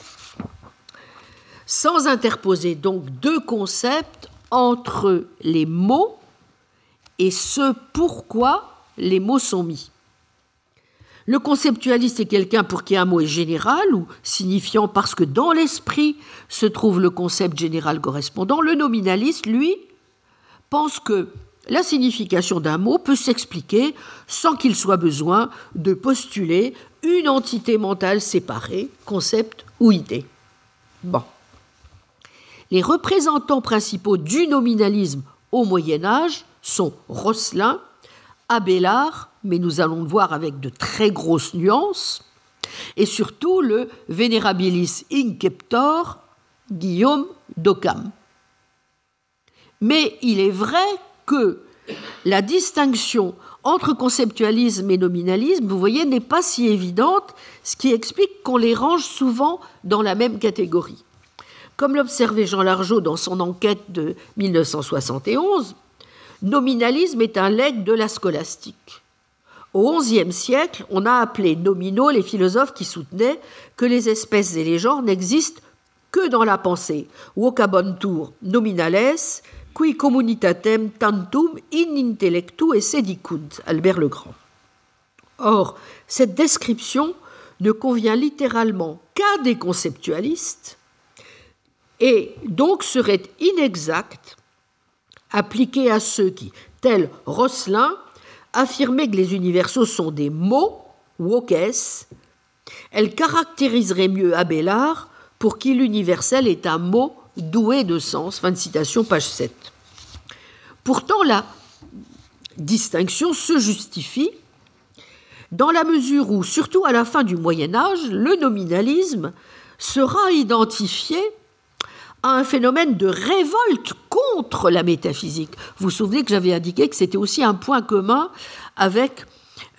Sans interposer donc deux concepts entre les mots et ce pourquoi les mots sont mis. Le conceptualiste est quelqu'un pour qui un mot est général ou signifiant parce que dans l'esprit se trouve le concept général correspondant. Le nominaliste, lui, pense que la signification d'un mot peut s'expliquer sans qu'il soit besoin de postuler une entité mentale séparée, concept ou idée. Les représentants principaux du nominalisme au Moyen Âge sont Rosselin, Abélard, mais nous allons le voir avec de très grosses nuances, et surtout le Venerabilis Inceptor Guillaume d'Occam. Mais il est vrai que la distinction entre conceptualisme et nominalisme, vous voyez, n'est pas si évidente, ce qui explique qu'on les range souvent dans la même catégorie. Comme l'observait Jean Largeau dans son enquête de 1971, nominalisme est un legs de la scolastique. Au XIe siècle, on a appelé nominaux les philosophes qui soutenaient que les espèces et les genres n'existent que dans la pensée. Vocabontur nominales, qui communitatem tantum in intellectu esse dicunt, Albert le Grand. Or, cette description ne convient littéralement qu'à des conceptualistes et donc serait inexacte appliquée à ceux qui, tel Rosselin, affirmaient que les universaux sont des mots, wokes, elle caractériserait mieux Abélard, pour qui l'universel est un mot doué de sens. Fin de citation, page 7. Pourtant, la distinction se justifie dans la mesure où, surtout à la fin du Moyen Âge, le nominalisme sera identifié à un phénomène de révolte contre la métaphysique. Vous vous souvenez que j'avais indiqué que c'était aussi un point commun avec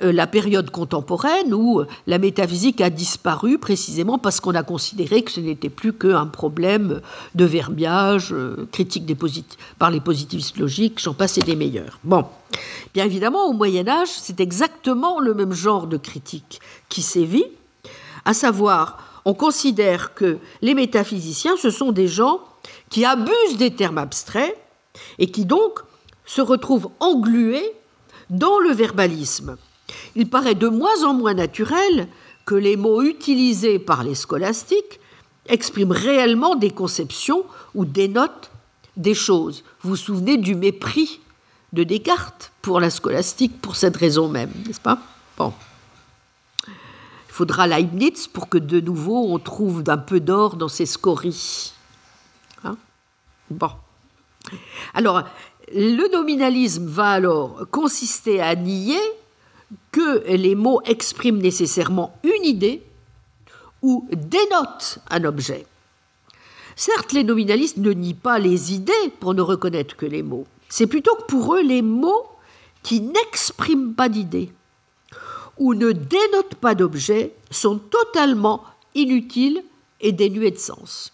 la période contemporaine où la métaphysique a disparu précisément parce qu'on a considéré que ce n'était plus qu'un problème de verbiage, euh, critique par les positivistes logiques, j'en passe et des meilleurs. Bon, bien évidemment, au Moyen Âge, c'est exactement le même genre de critique qui sévit, à savoir on considère que les métaphysiciens, ce sont des gens qui abusent des termes abstraits et qui donc se retrouvent englués dans le verbalisme. Il paraît de moins en moins naturel que les mots utilisés par les scolastiques expriment réellement des conceptions ou dénotent des choses. Vous vous souvenez du mépris de Descartes pour la scolastique pour cette raison même, n'est-ce pas? Bon. Il faudra Leibniz pour que de nouveau on trouve un peu d'or dans ces scories. Hein? Bon. Alors, le nominalisme va alors consister à nier que les mots expriment nécessairement une idée ou dénotent un objet. Certes, les nominalistes ne nient pas les idées pour ne reconnaître que les mots. C'est plutôt que pour eux les mots qui n'expriment pas d'idées ou ne dénotent pas d'objet sont totalement inutiles et dénués de sens.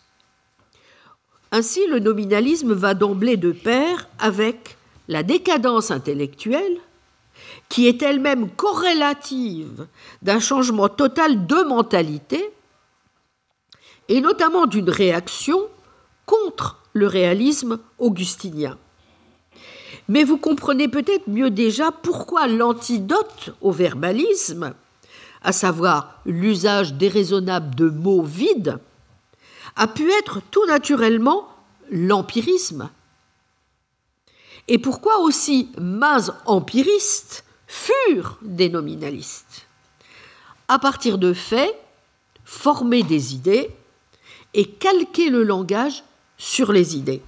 Ainsi, le nominalisme va d'emblée de pair avec la décadence intellectuelle, qui est elle-même corrélative d'un changement total de mentalité, et notamment d'une réaction contre le réalisme augustinien. Mais vous comprenez peut-être mieux déjà pourquoi l'antidote au verbalisme, à savoir l'usage déraisonnable de mots vides, a pu être tout naturellement l'empirisme. Et pourquoi aussi mains empiristes furent des nominalistes. À partir de faits, former des idées et calquer le langage sur les idées.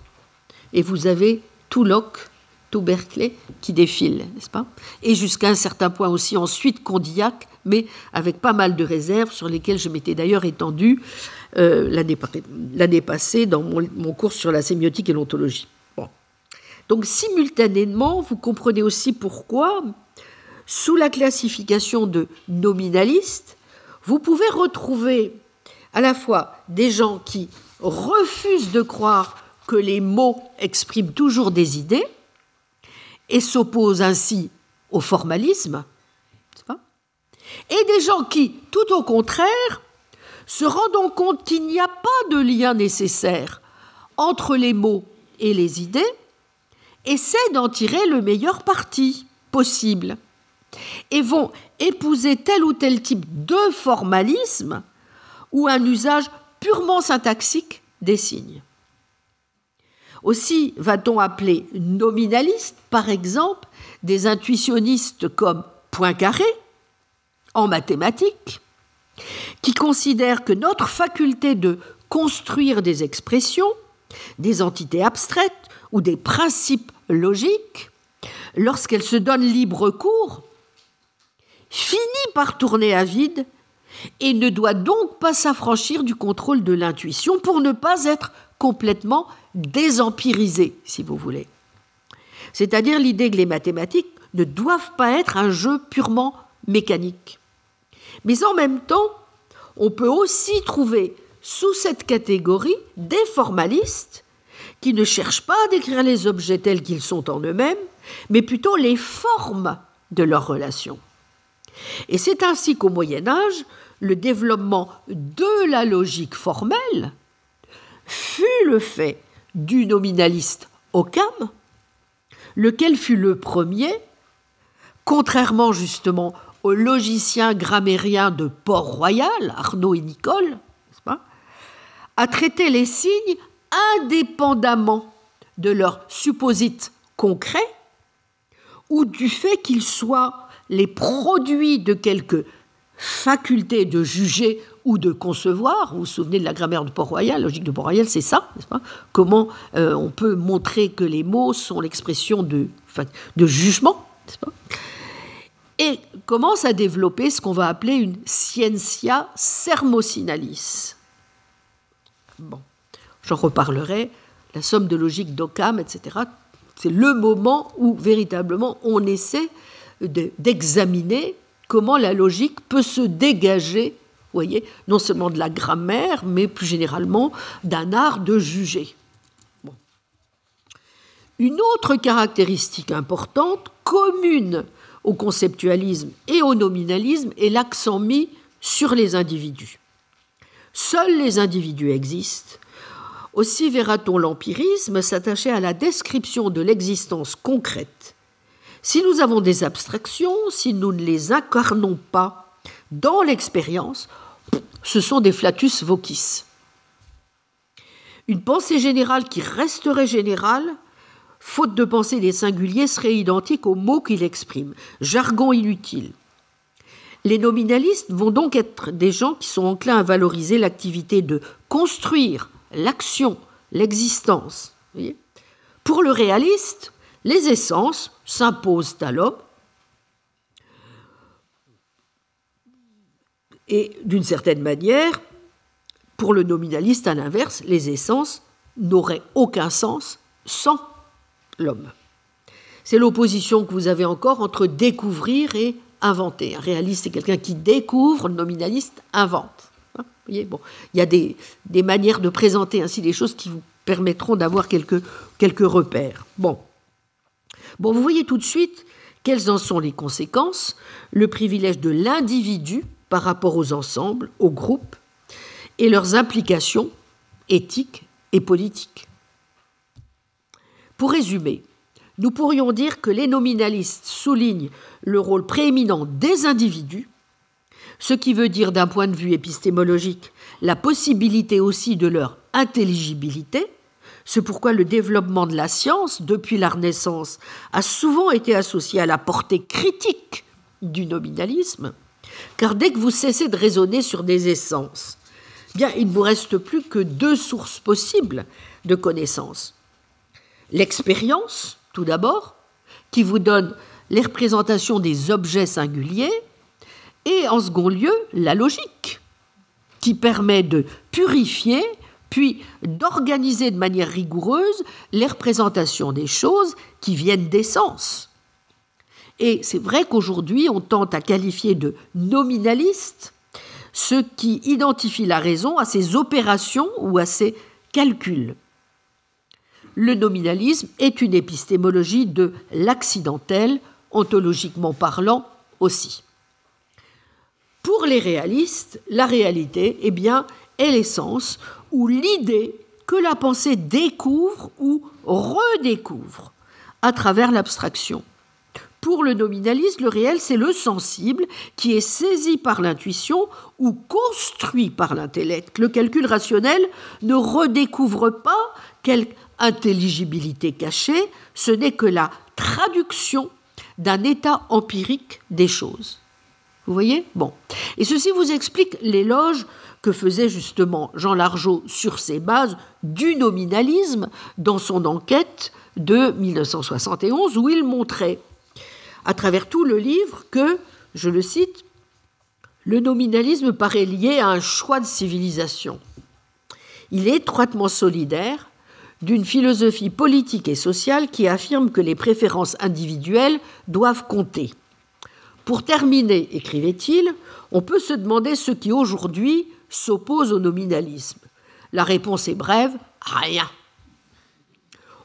Et vous avez tout Locke, tout Berkeley qui défile, n'est-ce pas? Et jusqu'à un certain point aussi ensuite Condillac, mais avec pas mal de réserves sur lesquelles je m'étais d'ailleurs étendu euh, l'année passée dans mon, cours sur la sémiotique et l'ontologie. Donc simultanément, vous comprenez aussi pourquoi, sous la classification de nominaliste, vous pouvez retrouver à la fois des gens qui refusent de croire que les mots expriment toujours des idées et s'opposent ainsi au formalisme, et des gens qui, tout au contraire, se rendant compte qu'il n'y a pas de lien nécessaire entre les mots et les idées, essaient d'en tirer le meilleur parti possible et vont épouser tel ou tel type de formalisme ou un usage purement syntaxique des signes. Aussi va-t-on appeler nominaliste, par exemple, des intuitionnistes comme Poincaré en mathématiques, qui considèrent que notre faculté de construire des expressions, des entités abstraites ou des principes logiques, lorsqu'elle se donne libre cours, finit par tourner à vide et ne doit donc pas s'affranchir du contrôle de l'intuition pour ne pas être complètement désempirisé, si vous voulez. C'est-à-dire l'idée que les mathématiques ne doivent pas être un jeu purement mécanique. Mais en même temps, on peut aussi trouver sous cette catégorie des formalistes qui ne cherchent pas à décrire les objets tels qu'ils sont en eux-mêmes, mais plutôt les formes de leurs relations. Et c'est ainsi qu'au Moyen Âge, le développement de la logique formelle fut le fait du nominaliste Occam, lequel fut le premier, contrairement justement au logicien grammairien de Port-Royal, Arnaud et Nicole, à traiter les signes indépendamment de leur supposite concret ou du fait qu'ils soient les produits de quelque faculté de juger ou de concevoir. Vous vous souvenez de la grammaire de Port-Royal, la logique de Port-Royal, c'est ça, n'est-ce pas? Comment euh, on peut montrer que les mots sont l'expression de, de jugement, n'est-ce pas? Et commence à développer ce qu'on va appeler une scientia sermosinalis. Bon, j'en reparlerai, la somme de logique d'Occam, etc. C'est le moment où véritablement on essaie d'examiner comment la logique peut se dégager, voyez, non seulement de la grammaire, mais plus généralement d'un art de juger. Une autre caractéristique importante, commune au conceptualisme et au nominalisme, est l'accent mis sur les individus. Seuls les individus existent. Aussi verra-t-on l'empirisme s'attacher à la description de l'existence concrète si nous avons des abstractions, si nous ne les incarnons pas dans l'expérience, ce sont des flatus vocis. Une pensée générale qui resterait générale, faute de penser des singuliers, serait identique aux mots qu'il exprime. Jargon inutile. Les nominalistes vont donc être des gens qui sont enclins à valoriser l'activité de construire l'action, l'existence. Pour le réaliste, les essences s'imposent à l'homme et d'une certaine manière, pour le nominaliste, à l'inverse, les essences n'auraient aucun sens sans l'homme. C'est l'opposition que vous avez encore entre découvrir et inventer. Un réaliste, c'est quelqu'un qui découvre, le nominaliste invente. Hein, il y a des, manières de présenter ainsi les choses qui vous permettront d'avoir quelques, repères. Vous voyez tout de suite quelles en sont les conséquences, le privilège de l'individu par rapport aux ensembles, aux groupes, et leurs implications éthiques et politiques. Pour résumer, nous pourrions dire que les nominalistes soulignent le rôle prééminent des individus, ce qui veut dire d'un point de vue épistémologique la possibilité aussi de leur intelligibilité, c'est pourquoi le développement de la science, depuis la Renaissance, a souvent été associé à la portée critique du nominalisme, Car dès que vous cessez de raisonner sur des essences, bien, il ne vous reste plus que deux sources possibles de connaissances. L'expérience, tout d'abord, qui vous donne les représentations des objets singuliers, et en second lieu, la logique, qui permet de purifier puis d'organiser de manière rigoureuse les représentations des choses qui viennent des sens. Et c'est vrai qu'aujourd'hui, on tente à qualifier de nominaliste ce qui identifie la raison à ses opérations ou à ses calculs. Le nominalisme est une épistémologie de l'accidentel, ontologiquement parlant aussi. Pour les réalistes, la réalité eh bien, est l'essence ou l'idée que la pensée découvre ou redécouvre à travers l'abstraction. Pour le nominaliste, le réel, c'est le sensible qui est saisi par l'intuition ou construit par l'intellect. Le calcul rationnel ne redécouvre pas quelque intelligibilité cachée, ce n'est que la traduction d'un état empirique des choses. Vous voyez? Bon. Et ceci vous explique l'éloge que faisait justement Jean Largeau sur ces bases du nominalisme dans son enquête de 1971 où il montrait à travers tout le livre que, je le cite, le nominalisme paraît lié à un choix de civilisation. Il est étroitement solidaire d'une philosophie politique et sociale qui affirme que les préférences individuelles doivent compter. Pour terminer, écrivait-il, on peut se demander ce qui aujourd'hui s'oppose au nominalisme. La réponse est brève, rien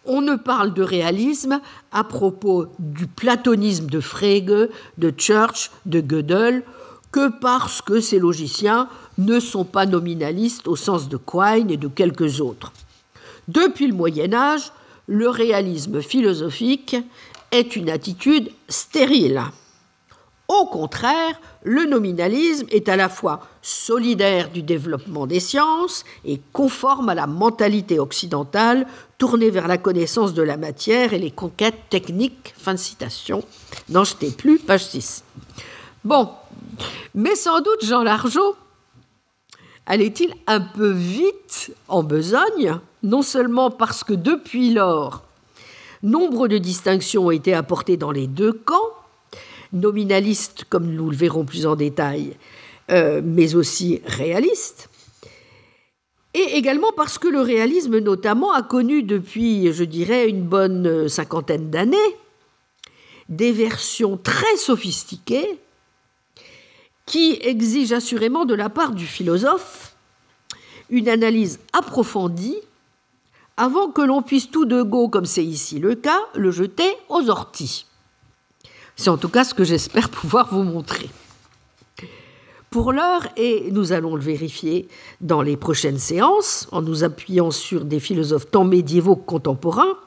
on ne parle de réalisme à propos du platonisme de Frege, de Church, de Gödel, que parce que ces logiciens ne sont pas nominalistes au sens de Quine et de quelques autres. Depuis le Moyen Âge, le réalisme philosophique est une attitude stérile. Au contraire, le nominalisme est à la fois solidaire du développement des sciences et conforme à la mentalité occidentale tournée vers la connaissance de la matière et les conquêtes techniques. Fin de citation. N'en jetez plus, page 6. Bon, mais sans doute Jean Largeau allait-il un peu vite en besogne, non seulement parce que depuis lors, nombre de distinctions ont été apportées dans les deux camps, nominaliste, comme nous le verrons plus en détail, euh, mais aussi réaliste. Et également parce que le réalisme, notamment, a connu depuis, je dirais, une bonne cinquantaine d'années, des versions très sophistiquées qui exigent assurément de la part du philosophe une analyse approfondie avant que l'on puisse tout de go, comme c'est ici le cas, le jeter aux orties. C'est en tout cas ce que j'espère pouvoir vous montrer. Pour l'heure, et nous allons le vérifier dans les prochaines séances, en nous appuyant sur des philosophes tant médiévaux que contemporains,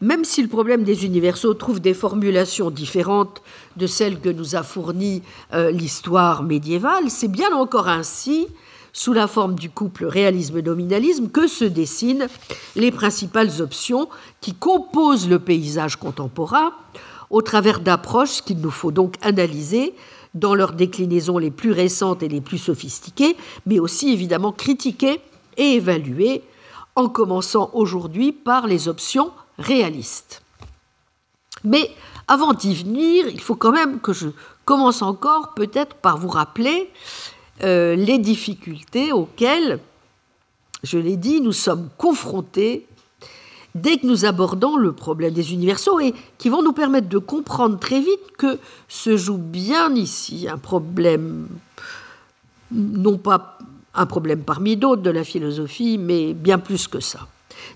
même si le problème des universaux trouve des formulations différentes de celles que nous a fournies euh, l'histoire médiévale, c'est bien encore ainsi, sous la forme du couple réalisme-nominalisme, que se dessinent les principales options qui composent le paysage contemporain, au travers d'approches qu'il nous faut donc analyser dans leurs déclinaisons les plus récentes et les plus sophistiquées, mais aussi évidemment critiquer et évaluer, en commençant aujourd'hui par les options réalistes. Mais avant d'y venir, il faut quand même que je commence encore peut-être par vous rappeler euh, les difficultés auxquelles, je l'ai dit, nous sommes confrontés dès que nous abordons le problème des universaux et qui vont nous permettre de comprendre très vite que se joue bien ici un problème, non pas un problème parmi d'autres de la philosophie, mais bien plus que ça.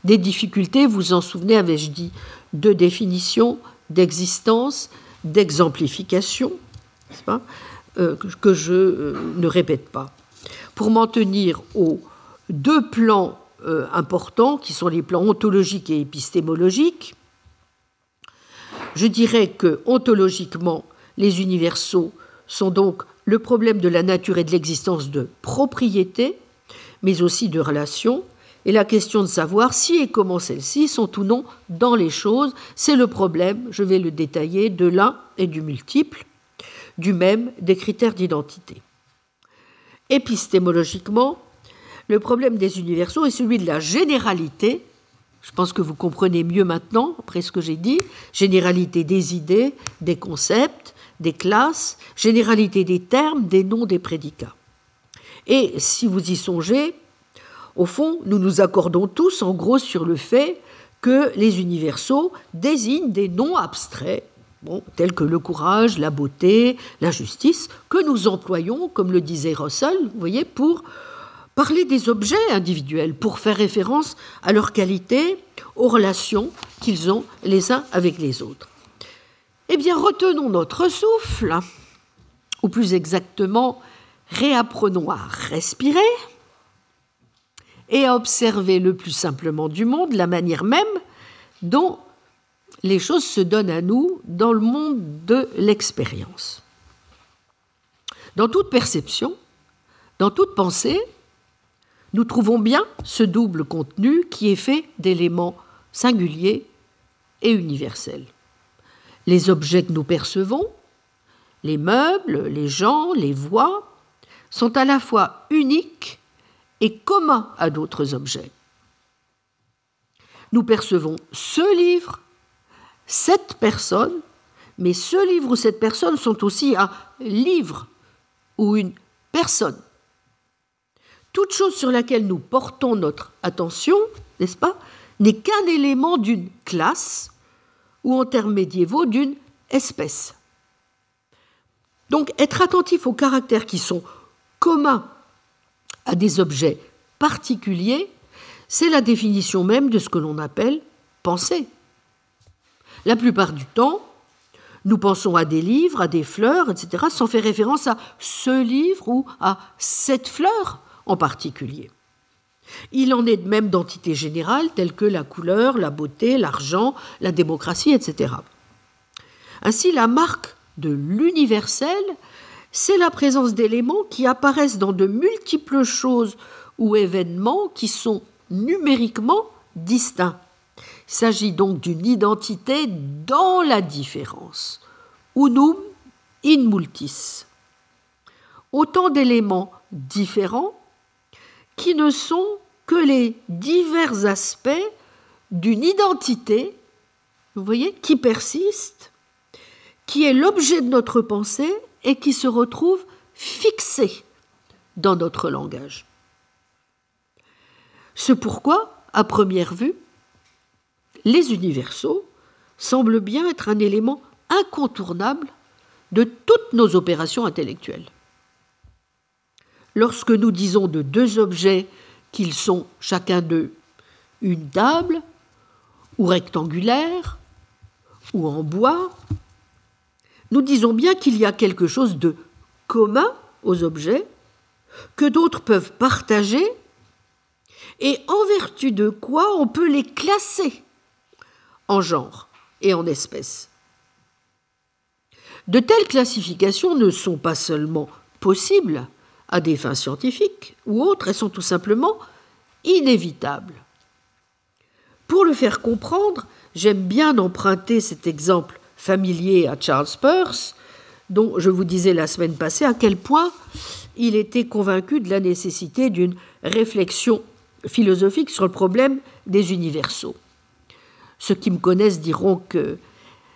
Des difficultés, vous en souvenez, avais-je dit, de définition, d'existence, d'exemplification, euh, que je euh, ne répète pas. Pour m'en tenir aux deux plans euh, importants, qui sont les plans ontologiques et épistémologiques. Je dirais que ontologiquement, les universaux sont donc le problème de la nature et de l'existence de propriété, mais aussi de relation, et la question de savoir si et comment celles-ci sont ou non dans les choses, c'est le problème, je vais le détailler, de l'un et du multiple, du même des critères d'identité. Épistémologiquement, le problème des universaux est celui de la généralité. Je pense que vous comprenez mieux maintenant, après ce que j'ai dit, généralité des idées, des concepts, des classes, généralité des termes, des noms, des prédicats. Et si vous y songez, au fond, nous nous accordons tous en gros sur le fait que les universaux désignent des noms abstraits, tels que le courage, la beauté, la justice, que nous employons, comme le disait Russell, vous voyez, pour parler des objets individuels, pour faire référence à leur qualité, aux relations qu'ils ont les uns avec les autres. Eh bien, retenons notre souffle, ou plus exactement, réapprenons à respirer et à observer le plus simplement du monde la manière même dont les choses se donnent à nous dans le monde de l'expérience. Dans toute perception, dans toute pensée, nous trouvons bien ce double contenu qui est fait d'éléments singuliers et universels. Les objets que nous percevons, les meubles, les gens, les voix, sont à la fois uniques et communs à d'autres objets. Nous percevons ce livre, cette personne, mais ce livre ou cette personne sont aussi un livre ou une personne. Toute chose sur laquelle nous portons notre attention, n'est-ce pas, n'est qu'un élément d'une classe ou en termes médiévaux d'une espèce. Donc être attentif aux caractères qui sont communs à des objets particuliers, c'est la définition même de ce que l'on appelle penser. La plupart du temps, nous pensons à des livres, à des fleurs, etc., sans faire référence à ce livre ou à cette fleur en particulier. Il en est de même d'entités générales telles que la couleur, la beauté, l'argent, la démocratie, etc. Ainsi, la marque de l'universel c'est la présence d'éléments qui apparaissent dans de multiples choses ou événements qui sont numériquement distincts. Il s'agit donc d'une identité dans la différence. Unum in multis. Autant d'éléments différents qui ne sont que les divers aspects d'une identité, vous voyez, qui persiste, qui est l'objet de notre pensée et qui se retrouve fixé dans notre langage. Ce pourquoi, à première vue, les universaux semblent bien être un élément incontournable de toutes nos opérations intellectuelles. Lorsque nous disons de deux objets qu'ils sont chacun d'eux une table, ou rectangulaire, ou en bois, nous disons bien qu'il y a quelque chose de commun aux objets que d'autres peuvent partager et en vertu de quoi on peut les classer en genre et en espèces. De telles classifications ne sont pas seulement possibles à des fins scientifiques ou autres, elles sont tout simplement inévitables. Pour le faire comprendre, j'aime bien emprunter cet exemple familier à Charles Peirce, dont je vous disais la semaine passée à quel point il était convaincu de la nécessité d'une réflexion philosophique sur le problème des universaux. Ceux qui me connaissent diront que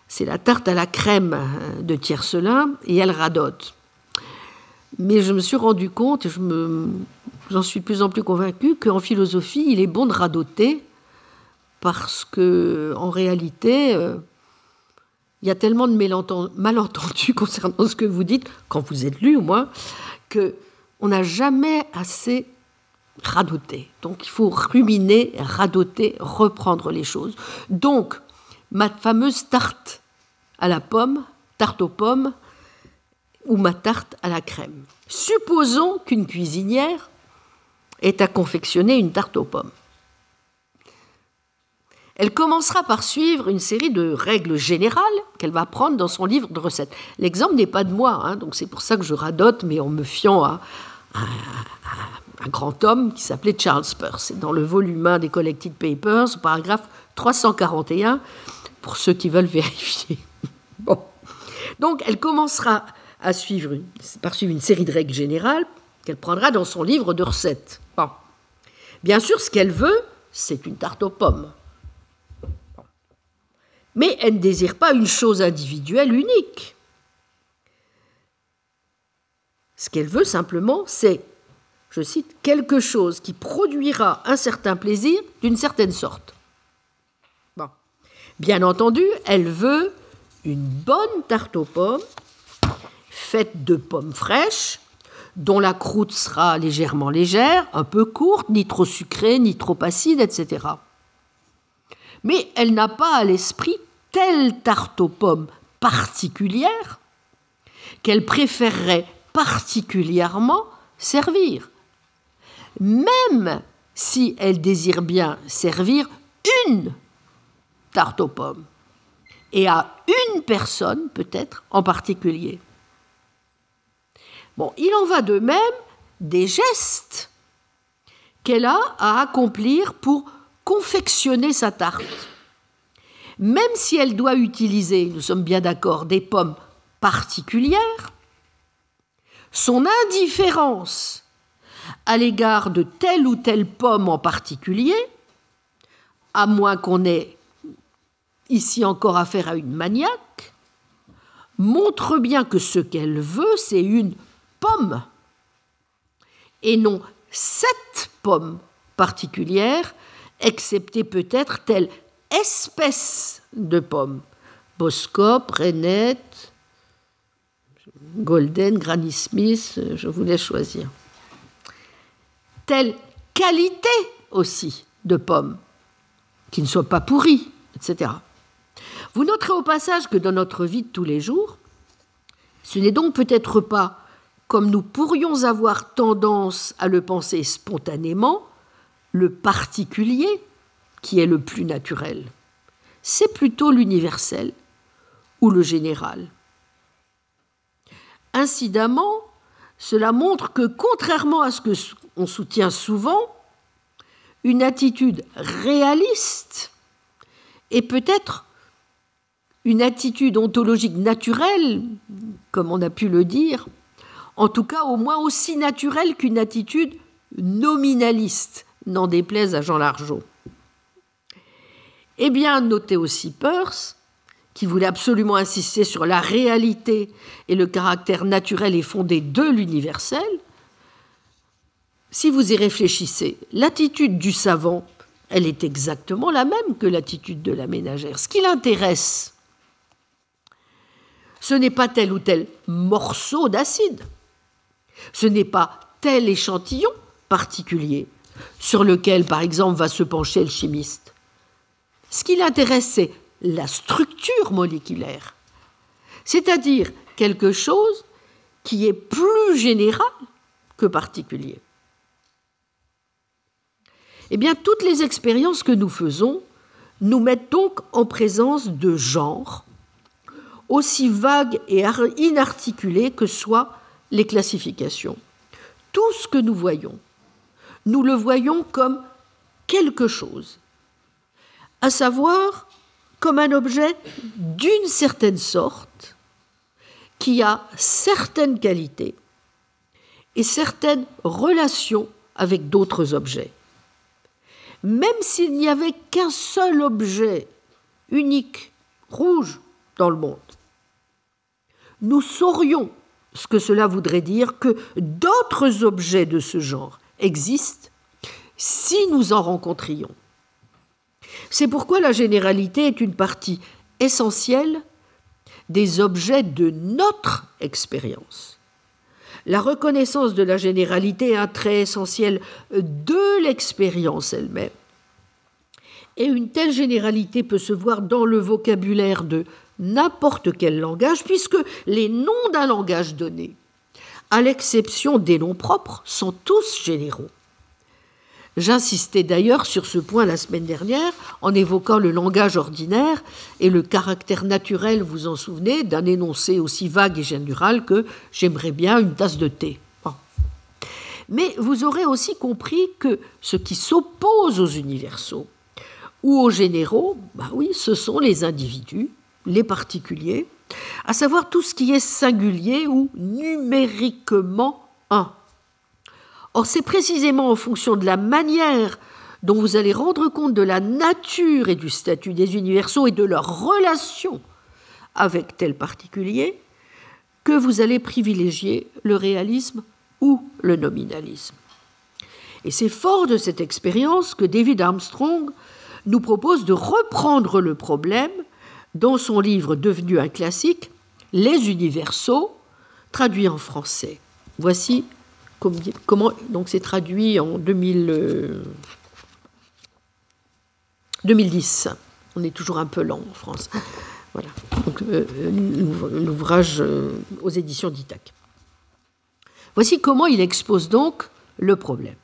c'est la tarte à la crème de Tiercelin et elle radote. Mais je me suis rendu compte, et j'en suis de plus en plus convaincu, qu'en philosophie, il est bon de radoter parce que, en réalité, euh, il y a tellement de malentendus concernant ce que vous dites, quand vous êtes lu au moins, qu'on n'a jamais assez radoté. Donc il faut ruminer, radoter, reprendre les choses. Donc, ma fameuse tarte à la pomme, tarte aux pommes, ou ma tarte à la crème. Supposons qu'une cuisinière ait à confectionner une tarte aux pommes. Elle commencera par suivre une série de règles générales qu'elle va prendre dans son livre de recettes. L'exemple n'est pas de moi, hein, donc c'est pour ça que je radote, mais en me fiant à, un grand homme qui s'appelait Charles Peirce. Dans le volume 1 des Collected Papers, paragraphe 341, pour ceux qui veulent vérifier. Bon. Donc elle commencera à suivre par suivre une série de règles générales qu'elle prendra dans son livre de recettes. Bien sûr, ce qu'elle veut, c'est une tarte aux pommes. Mais elle ne désire pas une chose individuelle unique. Ce qu'elle veut simplement, c'est, je cite, quelque chose qui produira un certain plaisir d'une certaine sorte. Bien entendu, elle veut une bonne tarte aux pommes, faite de pommes fraîches, dont la croûte sera légèrement légère, un peu courte, ni trop sucrée, ni trop acide, etc. Mais elle n'a pas à l'esprit telle tarte aux pommes particulière qu'elle préférerait particulièrement servir, même si elle désire bien servir une tarte aux pommes, et à une personne peut-être en particulier. Bon, il en va de même des gestes qu'elle a à accomplir pour confectionner sa tarte. Même si elle doit utiliser, nous sommes bien d'accord, des pommes particulières, son indifférence à l'égard de telle ou telle pomme en particulier, à moins qu'on ait ici encore affaire à une maniaque, montre bien que ce qu'elle veut, c'est une pomme, et non sept pommes particulières, excepté peut-être telle espèce de pomme. Boscop, Renette, Golden, Granny Smith, je voulais choisir. Telle qualité aussi de pomme, qui ne soit pas pourrie, etc. Vous noterez au passage que dans notre vie de tous les jours, ce n'est donc peut-être pas, comme nous pourrions avoir tendance à le penser spontanément, le particulier qui est le plus naturel. C'est plutôt l'universel ou le général. Incidemment, cela montre que, contrairement à ce que on soutient souvent, une attitude réaliste est peut-être une attitude ontologique naturelle, comme on a pu le dire, en tout cas au moins aussi naturelle qu'une attitude nominaliste, n'en déplaise à Jean Largeau. Eh bien, notez aussi Peirce, qui voulait absolument insister sur la réalité et le caractère naturel et fondé de l'universel. Si vous y réfléchissez, l'attitude du savant, elle est exactement la même que l'attitude de la ménagère. Ce qui l'intéresse, ce n'est pas tel ou tel morceau d'acide. Ce n'est pas tel échantillon particulier sur lequel, par exemple, va se pencher le chimiste. Ce qui l'intéresse, c'est la structure moléculaire, c'est-à-dire quelque chose qui est plus général que particulier. Eh bien, toutes les expériences que nous faisons nous mettent donc en présence de genres aussi vagues et inarticulées que soient les classifications. Tout ce que nous voyons, nous le voyons comme quelque chose, à savoir comme un objet d'une certaine sorte, qui a certaines qualités et certaines relations avec d'autres objets. Même s'il n'y avait qu'un seul objet unique, rouge, dans le monde nous saurions ce que cela voudrait dire que d'autres objets de ce genre existent si nous en rencontrions. C'est pourquoi la généralité est une partie essentielle des objets de notre expérience. La reconnaissance de la généralité est un trait essentiel de l'expérience elle-même. Et une telle généralité peut se voir dans le vocabulaire de n'importe quel langage, puisque les noms d'un langage donné, à l'exception des noms propres, sont tous généraux. J'insistais d'ailleurs sur ce point la semaine dernière en évoquant le langage ordinaire et le caractère naturel, vous en souvenez, d'un énoncé aussi vague et général que j'aimerais bien une tasse de thé. Mais vous aurez aussi compris que ce qui s'oppose aux universaux ou aux généraux, bah oui, ce sont les individus les particuliers, à savoir tout ce qui est singulier ou numériquement un. Or, c'est précisément en fonction de la manière dont vous allez rendre compte de la nature et du statut des universaux et de leur relation avec tel particulier que vous allez privilégier le réalisme ou le nominalisme. Et c'est fort de cette expérience que David Armstrong nous propose de reprendre le problème dans son livre devenu un classique, Les universaux, traduit en français. Voici comment donc c'est traduit en 2000, 2010. Euh, On est toujours un peu lent en France. Voilà. Donc, euh, l'ouvrage euh, aux éditions d'Itac. Voici comment il expose donc le problème.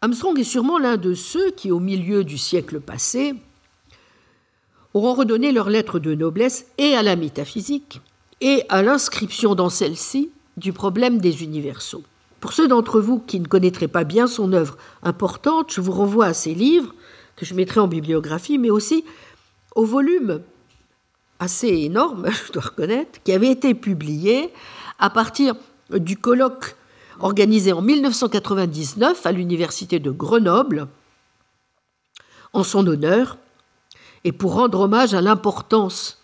Armstrong est sûrement l'un de ceux qui, au milieu du siècle passé, auront redonné leur lettre de noblesse et à la métaphysique et à l'inscription dans celle-ci du problème des universaux. Pour ceux d'entre vous qui ne connaîtraient pas bien son œuvre importante, je vous renvoie à ses livres, que je mettrai en bibliographie, mais aussi au volume assez énorme, je dois reconnaître, qui avait été publié à partir du colloque organisé en 1999 à l'université de Grenoble en son honneur et pour rendre hommage à l'importance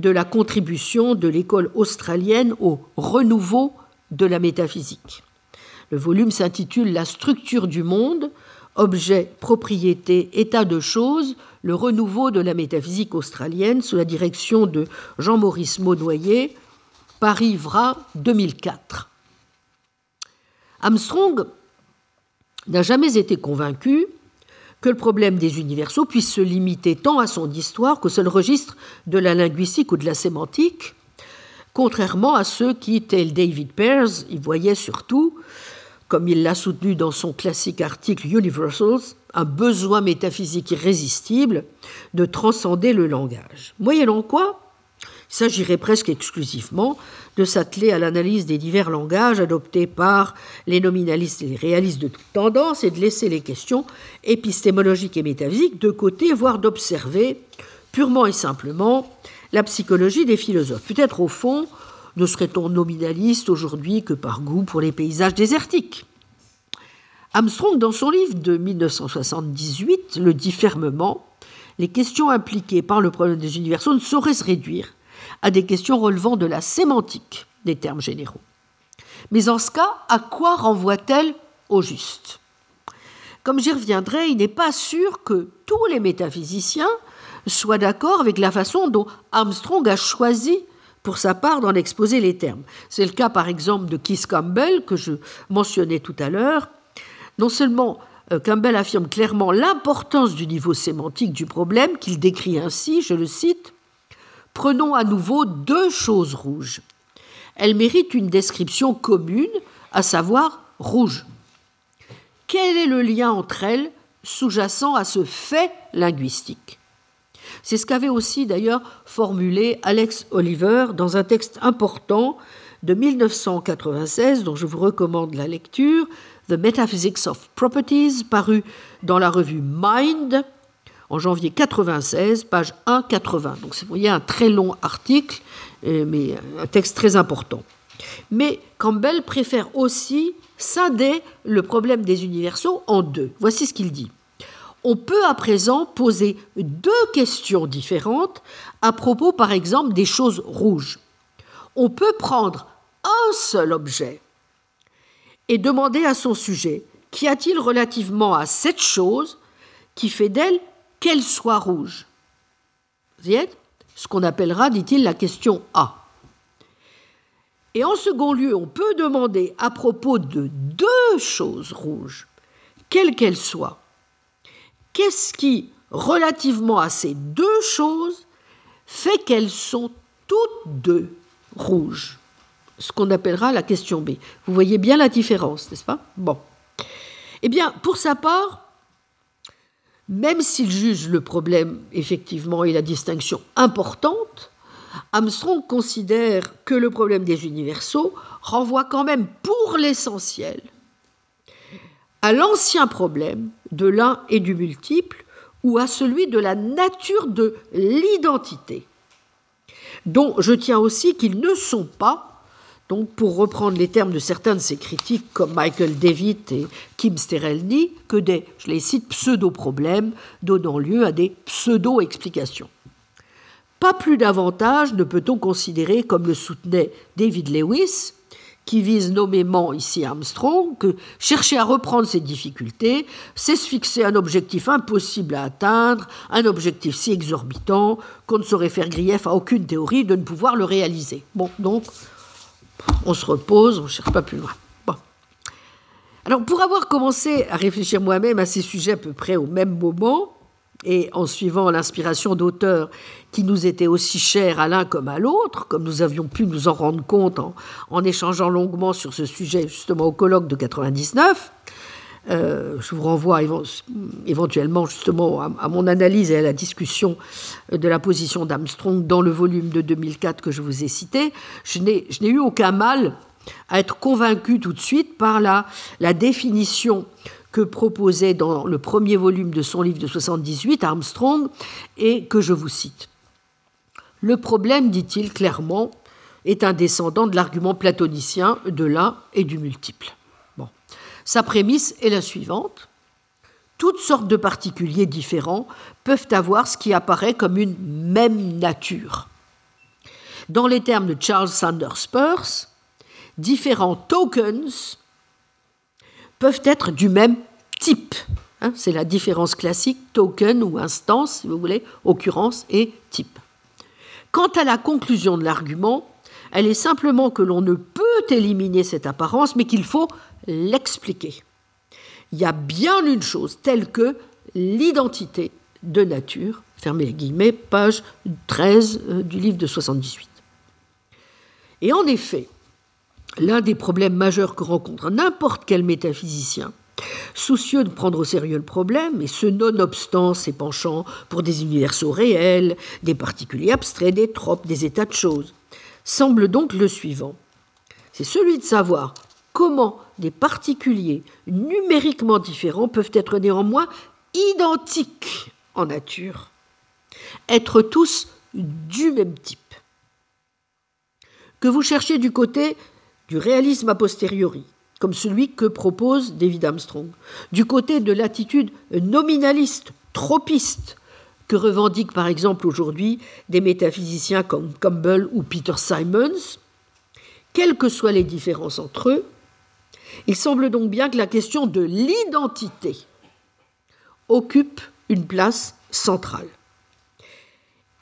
de la contribution de l'école australienne au renouveau de la métaphysique. Le volume s'intitule La structure du monde, objet, propriété, état de choses, le renouveau de la métaphysique australienne sous la direction de Jean-Maurice Maunoyer, Paris-Vra 2004. Armstrong n'a jamais été convaincu que le problème des universaux puisse se limiter tant à son histoire qu'au seul registre de la linguistique ou de la sémantique, contrairement à ceux qui, tel David Pears, y voyaient surtout, comme il l'a soutenu dans son classique article Universals, un besoin métaphysique irrésistible de transcender le langage. Moyennant quoi, il s'agirait presque exclusivement de s'atteler à l'analyse des divers langages adoptés par les nominalistes et les réalistes de toute tendance et de laisser les questions épistémologiques et métaphysiques de côté, voire d'observer purement et simplement la psychologie des philosophes. Peut-être au fond, ne serait-on nominaliste aujourd'hui que par goût pour les paysages désertiques? Armstrong, dans son livre de 1978, le dit fermement, les questions impliquées par le problème des universaux ne sauraient se réduire à des questions relevant de la sémantique des termes généraux. Mais en ce cas, à quoi renvoie-t-elle au juste? Comme j'y reviendrai, il n'est pas sûr que tous les métaphysiciens soient d'accord avec la façon dont Armstrong a choisi pour sa part d'en exposer les termes. C'est le cas par exemple de Keith Campbell que je mentionnais tout à l'heure. Non seulement euh, Campbell affirme clairement l'importance du niveau sémantique du problème qu'il décrit ainsi, je le cite, Prenons à nouveau deux choses rouges. Elles méritent une description commune, à savoir rouge. Quel est le lien entre elles sous-jacent à ce fait linguistique? C'est ce qu'avait aussi d'ailleurs formulé Alex Oliver dans un texte important de 1996 dont je vous recommande la lecture, The Metaphysics of Properties, paru dans la revue Mind en janvier 96, page 180. Donc vous voyez un très long article, euh, mais un texte très important. Mais Campbell préfère aussi scinder le problème des universaux en deux. Voici ce qu'il dit. On peut à présent poser deux questions différentes à propos, par exemple, des choses rouges. On peut prendre un seul objet et demander à son sujet qu'y a-t-il relativement à cette chose qui fait d'elle qu'elle soit rouge. Ce qu'on appellera, dit-il, la question A. Et en second lieu, on peut demander à propos de deux choses rouges, quelles qu'elles soient, qu'est-ce qui, relativement à ces deux choses, fait qu'elles sont toutes deux rouges Ce qu'on appellera la question B. Vous voyez bien la différence, n'est-ce pas? Bon. Eh bien, pour sa part, même s'il juge le problème effectivement et la distinction importante, Armstrong considère que le problème des universaux renvoie quand même pour l'essentiel à l'ancien problème de l'un et du multiple ou à celui de la nature de l'identité. dont je tiens aussi qu'ils ne sont pas donc, pour reprendre les termes de certains de ces critiques, comme Michael David et Kim Sterelny, que des, je les cite, pseudo-problèmes donnant lieu à des pseudo-explications. Pas plus davantage ne peut-on considérer, comme le soutenait David Lewis, qui vise nommément ici Armstrong, que chercher à reprendre ses difficultés, c'est se fixer un objectif impossible à atteindre, un objectif si exorbitant qu'on ne saurait faire grief à aucune théorie de ne pouvoir le réaliser. Bon, donc, on se repose, on ne cherche pas plus loin. Bon. Alors, pour avoir commencé à réfléchir moi-même à ces sujets à peu près au même moment, et en suivant l'inspiration d'auteurs qui nous étaient aussi chers à l'un comme à l'autre, comme nous avions pu nous en rendre compte en, échangeant longuement sur ce sujet justement au colloque de 99, euh, je vous renvoie éventuellement justement à, mon analyse et à la discussion de la position d'Armstrong dans le volume de 2004 que je vous ai cité. Je n'ai eu aucun mal à être convaincu tout de suite par la, la définition que proposait dans le premier volume de son livre de 78 Armstrong et que je vous cite. Le problème, dit-il clairement, est un descendant de l'argument platonicien de l'un et du multiple. Sa prémisse est la suivante. Toutes sortes de particuliers différents peuvent avoir ce qui apparaît comme une même nature. Dans les termes de Charles Sanders Peirce, différents tokens peuvent être du même type. Hein, c'est la différence classique, token ou instance, si vous voulez, occurrence et type. Quant à la conclusion de l'argument, elle est simplement que l'on ne peut éliminer cette apparence, mais qu'il faut l'expliquer. Il y a bien une chose telle que l'identité de nature, fermez les guillemets, page 13 euh, du livre de 78. Et en effet, l'un des problèmes majeurs que rencontre n'importe quel métaphysicien, soucieux de prendre au sérieux le problème, et ce nonobstant ses penchants pour des universaux réels, des particuliers abstraits, des tropes, des états de choses, semble donc le suivant. C'est celui de savoir comment des particuliers numériquement différents peuvent être néanmoins identiques en nature, être tous du même type. Que vous cherchez du côté du réalisme a posteriori, comme celui que propose David Armstrong, du côté de l'attitude nominaliste, tropiste, que revendiquent par exemple aujourd'hui des métaphysiciens comme Campbell ou Peter Simons, quelles que soient les différences entre eux, il semble donc bien que la question de l'identité occupe une place centrale.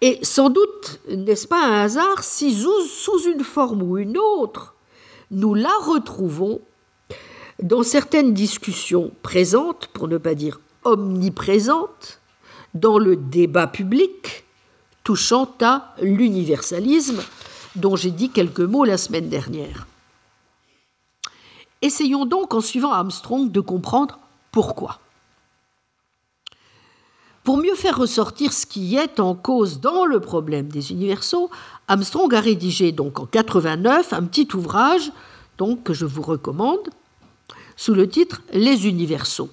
Et sans doute n'est-ce pas un hasard si sous une forme ou une autre, nous la retrouvons dans certaines discussions présentes, pour ne pas dire omniprésentes, dans le débat public touchant à l'universalisme dont j'ai dit quelques mots la semaine dernière. Essayons donc, en suivant Armstrong, de comprendre pourquoi. Pour mieux faire ressortir ce qui est en cause dans le problème des universaux, Armstrong a rédigé donc en 89 un petit ouvrage donc, que je vous recommande sous le titre Les universaux.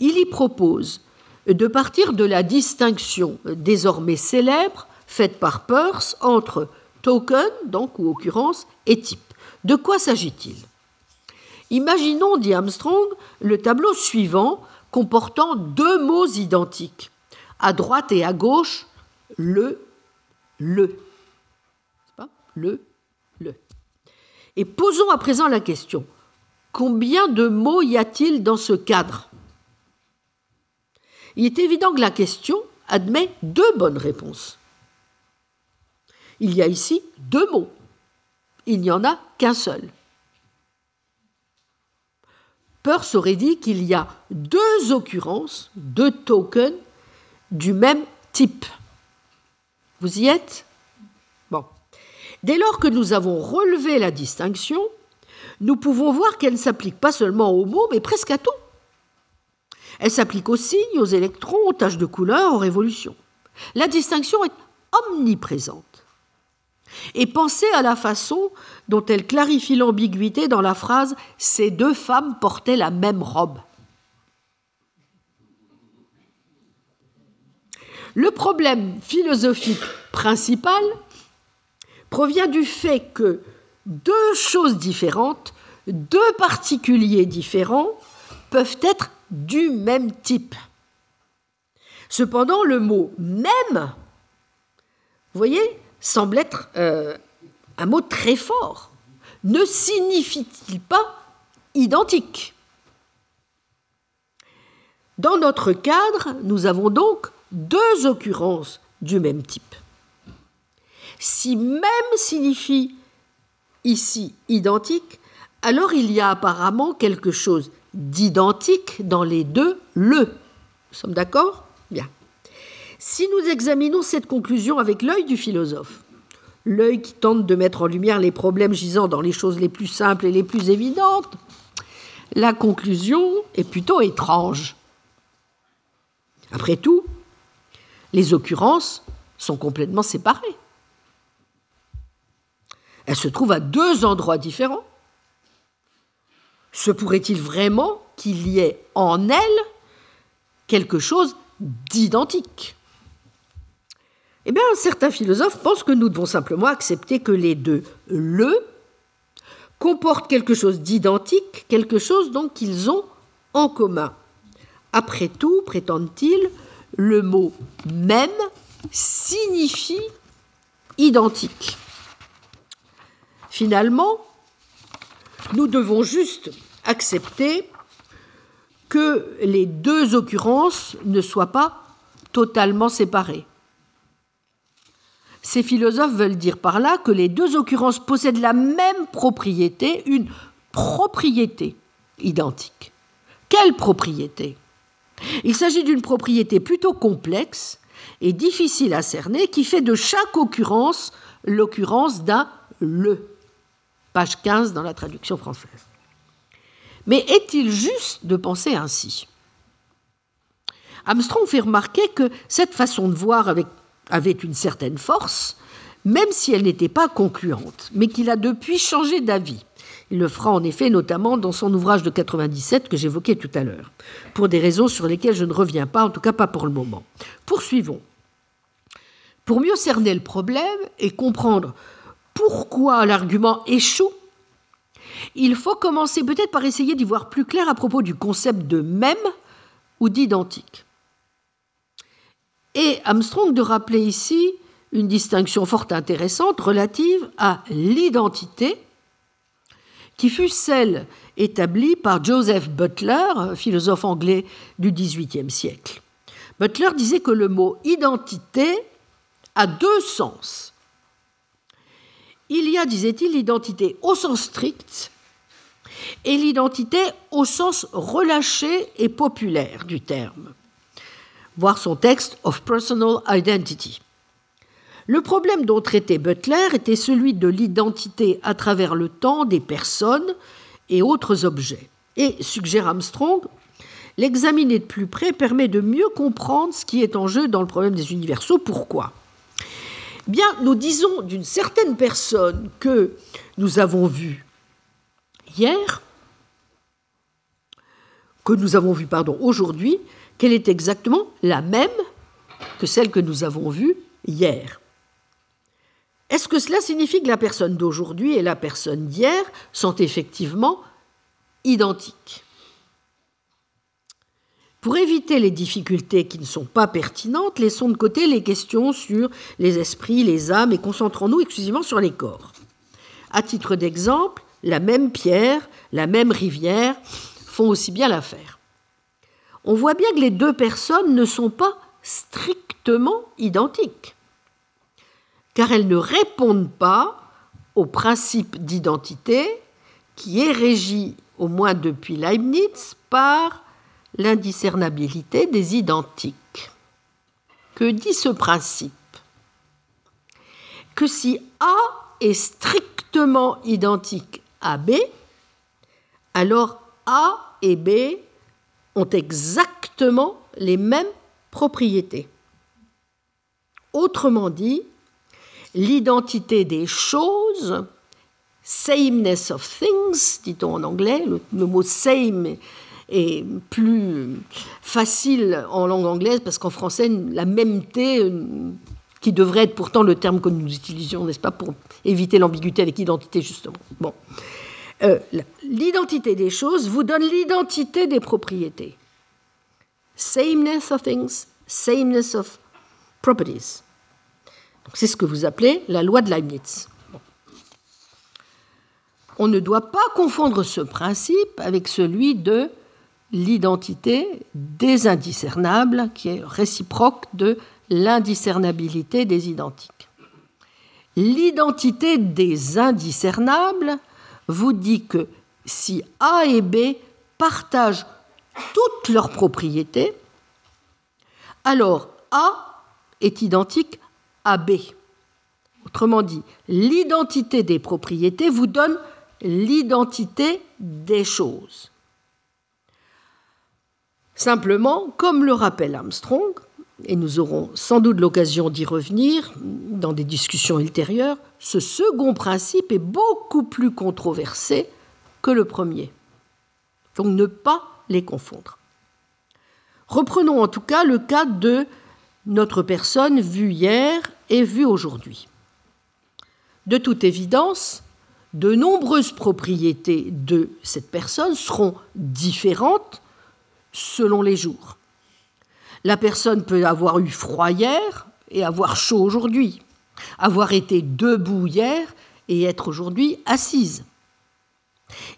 Il y propose de partir de la distinction désormais célèbre faite par Peirce entre token, donc ou occurrence, et type. De quoi s'agit-il? Imaginons, dit Armstrong, le tableau suivant comportant deux mots identiques. À droite et à gauche, le, le. Le, le. Et posons à présent la question. Combien de mots y a-t-il dans ce cadre? Il est évident que la question admet deux bonnes réponses. Il y a ici deux mots. Il n'y en a qu'un seul. Peirce aurait dit qu'il y a deux occurrences, deux tokens du même type. Vous y êtes? Bon. Dès lors que nous avons relevé la distinction, nous pouvons voir qu'elle ne s'applique pas seulement aux mots, mais presque à tout. Elle s'applique aux signes, aux électrons, aux taches de couleur, aux révolutions. La distinction est omniprésente. Et pensez à la façon dont elle clarifie l'ambiguïté dans la phrase Ces deux femmes portaient la même robe. Le problème philosophique principal provient du fait que deux choses différentes, deux particuliers différents, peuvent être du même type. Cependant, le mot même, voyez, semble être euh, un mot très fort. Ne signifie-t-il pas identique? Dans notre cadre, nous avons donc deux occurrences du même type. Si même signifie ici identique, alors il y a apparemment quelque chose d'identique dans les deux le. Nous sommes d'accord? Si nous examinons cette conclusion avec l'œil du philosophe, l'œil qui tente de mettre en lumière les problèmes gisant dans les choses les plus simples et les plus évidentes, la conclusion est plutôt étrange. Après tout, les occurrences sont complètement séparées. Elles se trouvent à deux endroits différents. Se pourrait-il vraiment qu'il y ait en elles quelque chose d'identique? Eh bien, certains philosophes pensent que nous devons simplement accepter que les deux le comportent quelque chose d'identique, quelque chose qu'ils ont en commun. Après tout, prétendent-ils, le mot même signifie identique. Finalement, nous devons juste accepter que les deux occurrences ne soient pas totalement séparées. Ces philosophes veulent dire par là que les deux occurrences possèdent la même propriété, une propriété identique. Quelle propriété? Il s'agit d'une propriété plutôt complexe et difficile à cerner qui fait de chaque occurrence l'occurrence d'un le page 15 dans la traduction française. Mais est-il juste de penser ainsi? Armstrong fait remarquer que cette façon de voir avait une certaine force, même si elle n'était pas concluante, mais qu'il a depuis changé d'avis. Il le fera en effet notamment dans son ouvrage de 97 que j'évoquais tout à l'heure, pour des raisons sur lesquelles je ne reviens pas, en tout cas pas pour le moment. Poursuivons. Pour mieux cerner le problème et comprendre pourquoi l'argument échoue, il faut commencer peut-être par essayer d'y voir plus clair à propos du concept de même ou d'identique. Et Armstrong de rappeler ici une distinction fort intéressante relative à l'identité, qui fut celle établie par Joseph Butler, philosophe anglais du XVIIIe siècle. Butler disait que le mot identité a deux sens. Il y a, disait-il, l'identité au sens strict et l'identité au sens relâché et populaire du terme. Voir son texte Of Personal Identity. Le problème dont traitait Butler était celui de l'identité à travers le temps des personnes et autres objets. Et, suggère Armstrong, l'examiner de plus près permet de mieux comprendre ce qui est en jeu dans le problème des universaux. Pourquoi? Bien, nous disons d'une certaine personne que nous avons vue hier, que nous avons vue, pardon, aujourd'hui, qu'elle est exactement la même que celle que nous avons vue hier. Est-ce que cela signifie que la personne d'aujourd'hui et la personne d'hier sont effectivement identiques? Pour éviter les difficultés qui ne sont pas pertinentes, laissons de côté les questions sur les esprits, les âmes et concentrons-nous exclusivement sur les corps. À titre d'exemple, la même pierre, la même rivière font aussi bien l'affaire. On voit bien que les deux personnes ne sont pas strictement identiques, car elles ne répondent pas au principe d'identité qui est régi, au moins depuis Leibniz, par l'indiscernabilité des identiques. Que dit ce principe? Que si A est strictement identique à B, alors A et B ont exactement les mêmes propriétés. Autrement dit, l'identité des choses, sameness of things, dit-on en anglais, le, mot same est plus facile en langue anglaise parce qu'en français, la mêmeté qui devrait être pourtant le terme que nous utilisions, n'est-ce pas, pour éviter l'ambiguïté avec identité, justement. Bon. Euh, l'identité des choses vous donne l'identité des propriétés. Sameness of things, sameness of properties. C'est ce que vous appelez la loi de Leibniz. On ne doit pas confondre ce principe avec celui de l'identité des indiscernables, qui est réciproque de l'indiscernabilité des identiques. L'identité des indiscernables vous dit que si A et B partagent toutes leurs propriétés, alors A est identique à B. Autrement dit, l'identité des propriétés vous donne l'identité des choses. Simplement, comme le rappelle Armstrong, et nous aurons sans doute l'occasion d'y revenir dans des discussions ultérieures, ce second principe est beaucoup plus controversé que le premier. Donc ne pas les confondre. Reprenons en tout cas le cas de notre personne vue hier et vue aujourd'hui. De toute évidence, de nombreuses propriétés de cette personne seront différentes selon les jours. La personne peut avoir eu froid hier et avoir chaud aujourd'hui, avoir été debout hier et être aujourd'hui assise.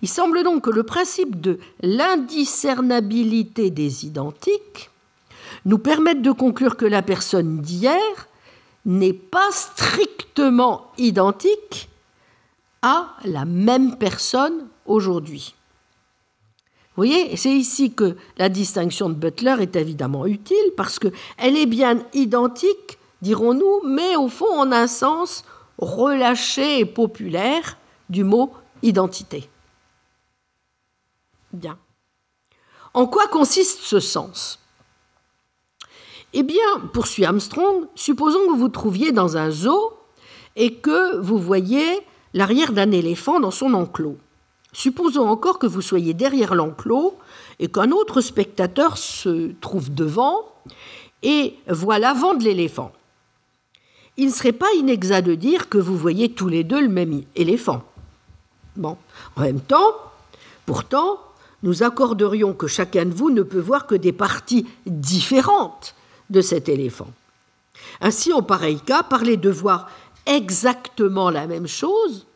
Il semble donc que le principe de l'indiscernabilité des identiques nous permette de conclure que la personne d'hier n'est pas strictement identique à la même personne aujourd'hui. Vous voyez, c'est ici que la distinction de Butler est évidemment utile parce qu'elle est bien identique, dirons-nous, mais au fond en un sens relâché et populaire du mot identité. Bien. En quoi consiste ce sens? Eh bien, poursuit Armstrong, supposons que vous trouviez dans un zoo et que vous voyez l'arrière d'un éléphant dans son enclos. Supposons encore que vous soyez derrière l'enclos et qu'un autre spectateur se trouve devant et voit l'avant de l'éléphant. Il ne serait pas inexact de dire que vous voyez tous les deux le même éléphant. Bon, en même temps, pourtant, nous accorderions que chacun de vous ne peut voir que des parties différentes de cet éléphant. Ainsi, en pareil cas, parler de voir exactement la même chose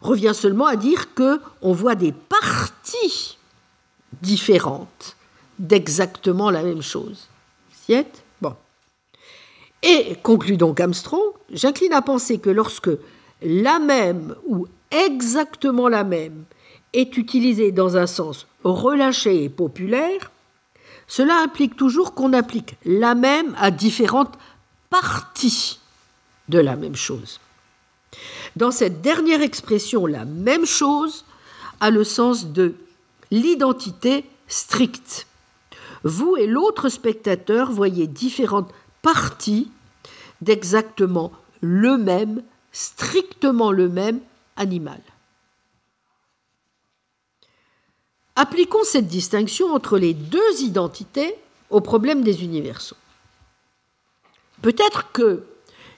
revient seulement à dire que on voit des parties différentes d'exactement la même chose. Bon. Et conclut donc Armstrong, j'incline à penser que lorsque la même ou exactement la même est utilisée dans un sens relâché et populaire, cela implique toujours qu'on applique la même à différentes parties de la même chose. Dans cette dernière expression, la même chose a le sens de l'identité stricte. Vous et l'autre spectateur voyez différentes parties d'exactement le même, strictement le même animal. Appliquons cette distinction entre les deux identités au problème des universaux. Peut-être que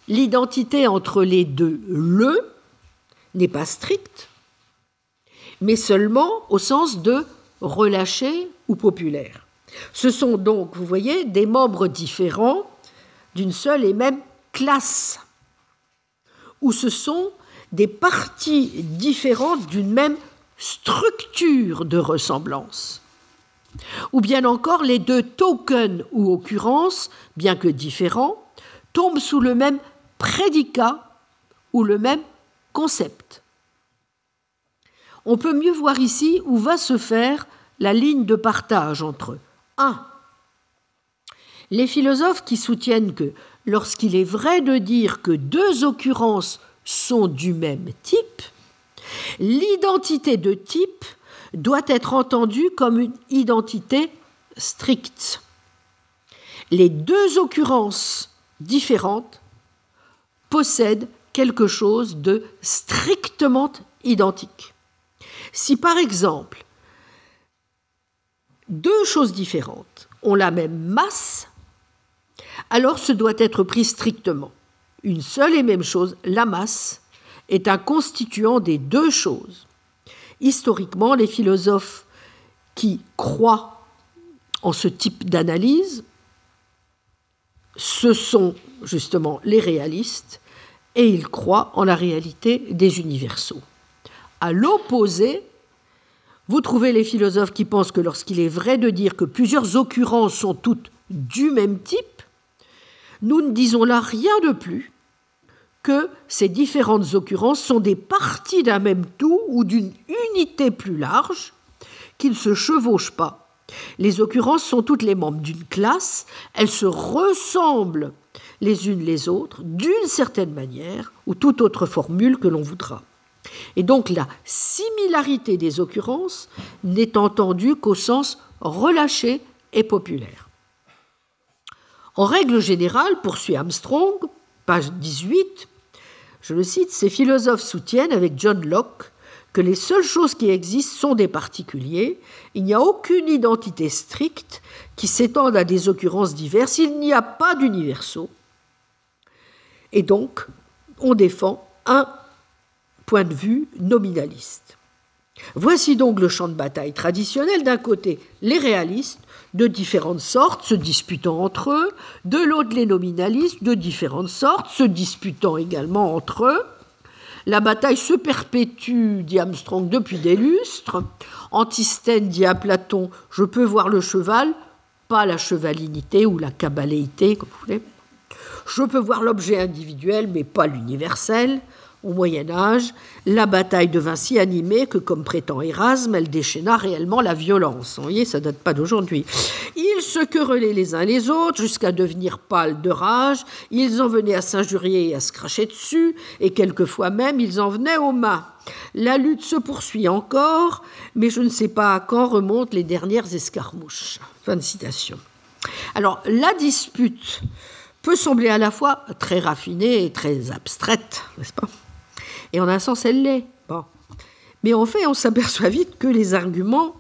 l'identité entre les deux le n'est pas stricte, mais seulement au sens de relâché ou populaire. Ce sont donc, vous voyez, des membres différents d'une seule et même classe, ou ce sont des parties différentes d'une même structure de ressemblance. Ou bien encore, les deux tokens ou occurrences, bien que différents, tombent sous le même prédicat ou le même concept. On peut mieux voir ici où va se faire la ligne de partage entre 1. Les philosophes qui soutiennent que lorsqu'il est vrai de dire que deux occurrences sont du même type, l'identité de type doit être entendue comme une identité stricte. Les deux occurrences différentes possèdent quelque chose de strictement identique. Si par exemple deux choses différentes ont la même masse, alors ce doit être pris strictement. Une seule et même chose, la masse, est un constituant des deux choses. Historiquement, les philosophes qui croient en ce type d'analyse, ce sont justement les réalistes, et ils croient en la réalité des universaux. À l'opposé, vous trouvez les philosophes qui pensent que lorsqu'il est vrai de dire que plusieurs occurrences sont toutes du même type, nous ne disons là rien de plus que ces différentes occurrences sont des parties d'un même tout ou d'une unité plus large, qui ne se chevauchent pas. Les occurrences sont toutes les membres d'une classe, elles se ressemblent les unes les autres d'une certaine manière ou toute autre formule que l'on voudra. Et donc la similarité des occurrences n'est entendue qu'au sens relâché et populaire. En règle générale, poursuit Armstrong, page 18, je le cite, ces philosophes soutiennent avec John Locke que les seules choses qui existent sont des particuliers, il n'y a aucune identité stricte qui s'étende à des occurrences diverses, il n'y a pas d'universaux. Et donc, on défend un point de vue nominaliste. Voici donc le champ de bataille traditionnel. D'un côté, les réalistes, de différentes sortes, se disputant entre eux, de l'autre, les nominalistes, de différentes sortes, se disputant également entre eux. La bataille se perpétue, dit Armstrong, depuis des lustres. Antisthène dit à Platon Je peux voir le cheval, pas la chevalinité ou la cabaléité, comme vous voulez. Je peux voir l'objet individuel, mais pas l'universel. Au Moyen Âge, la bataille devint si animée que, comme prétend Erasme, elle déchaîna réellement la violence. Vous voyez, ça date pas d'aujourd'hui. Ils se querellaient les uns les autres jusqu'à devenir pâles de rage. Ils en venaient à s'injurier et à se cracher dessus, et quelquefois même ils en venaient aux mains. La lutte se poursuit encore, mais je ne sais pas à quand remontent les dernières escarmouches. Fin de citation. Alors, la dispute peut sembler à la fois très raffinée et très abstraite, n'est-ce pas? Et en un sens, elle l'est. Mais en fait, on s'aperçoit vite que les arguments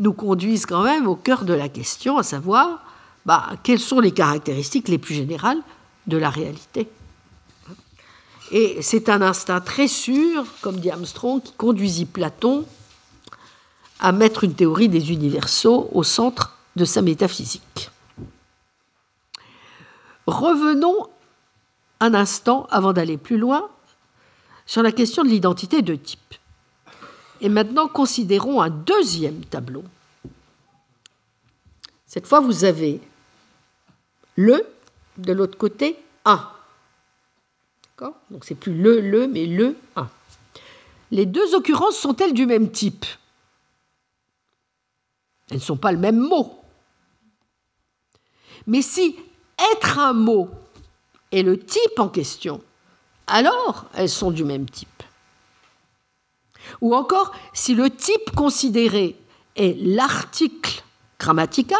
nous conduisent quand même au cœur de la question, à savoir bah, quelles sont les caractéristiques les plus générales de la réalité. Et c'est un instinct très sûr, comme dit Armstrong, qui conduisit Platon à mettre une théorie des universaux au centre de sa métaphysique. Revenons un instant, avant d'aller plus loin, sur la question de l'identité de type. Et maintenant, considérons un deuxième tableau. Cette fois, vous avez le, de l'autre côté, un. D'accord? Donc, c'est plus le, le, mais le, un. Les deux occurrences sont-elles du même type? Elles ne sont pas le même mot. Mais si être un mot est le type en question, alors elles sont du même type. Ou encore, si le type considéré est l'article grammatical,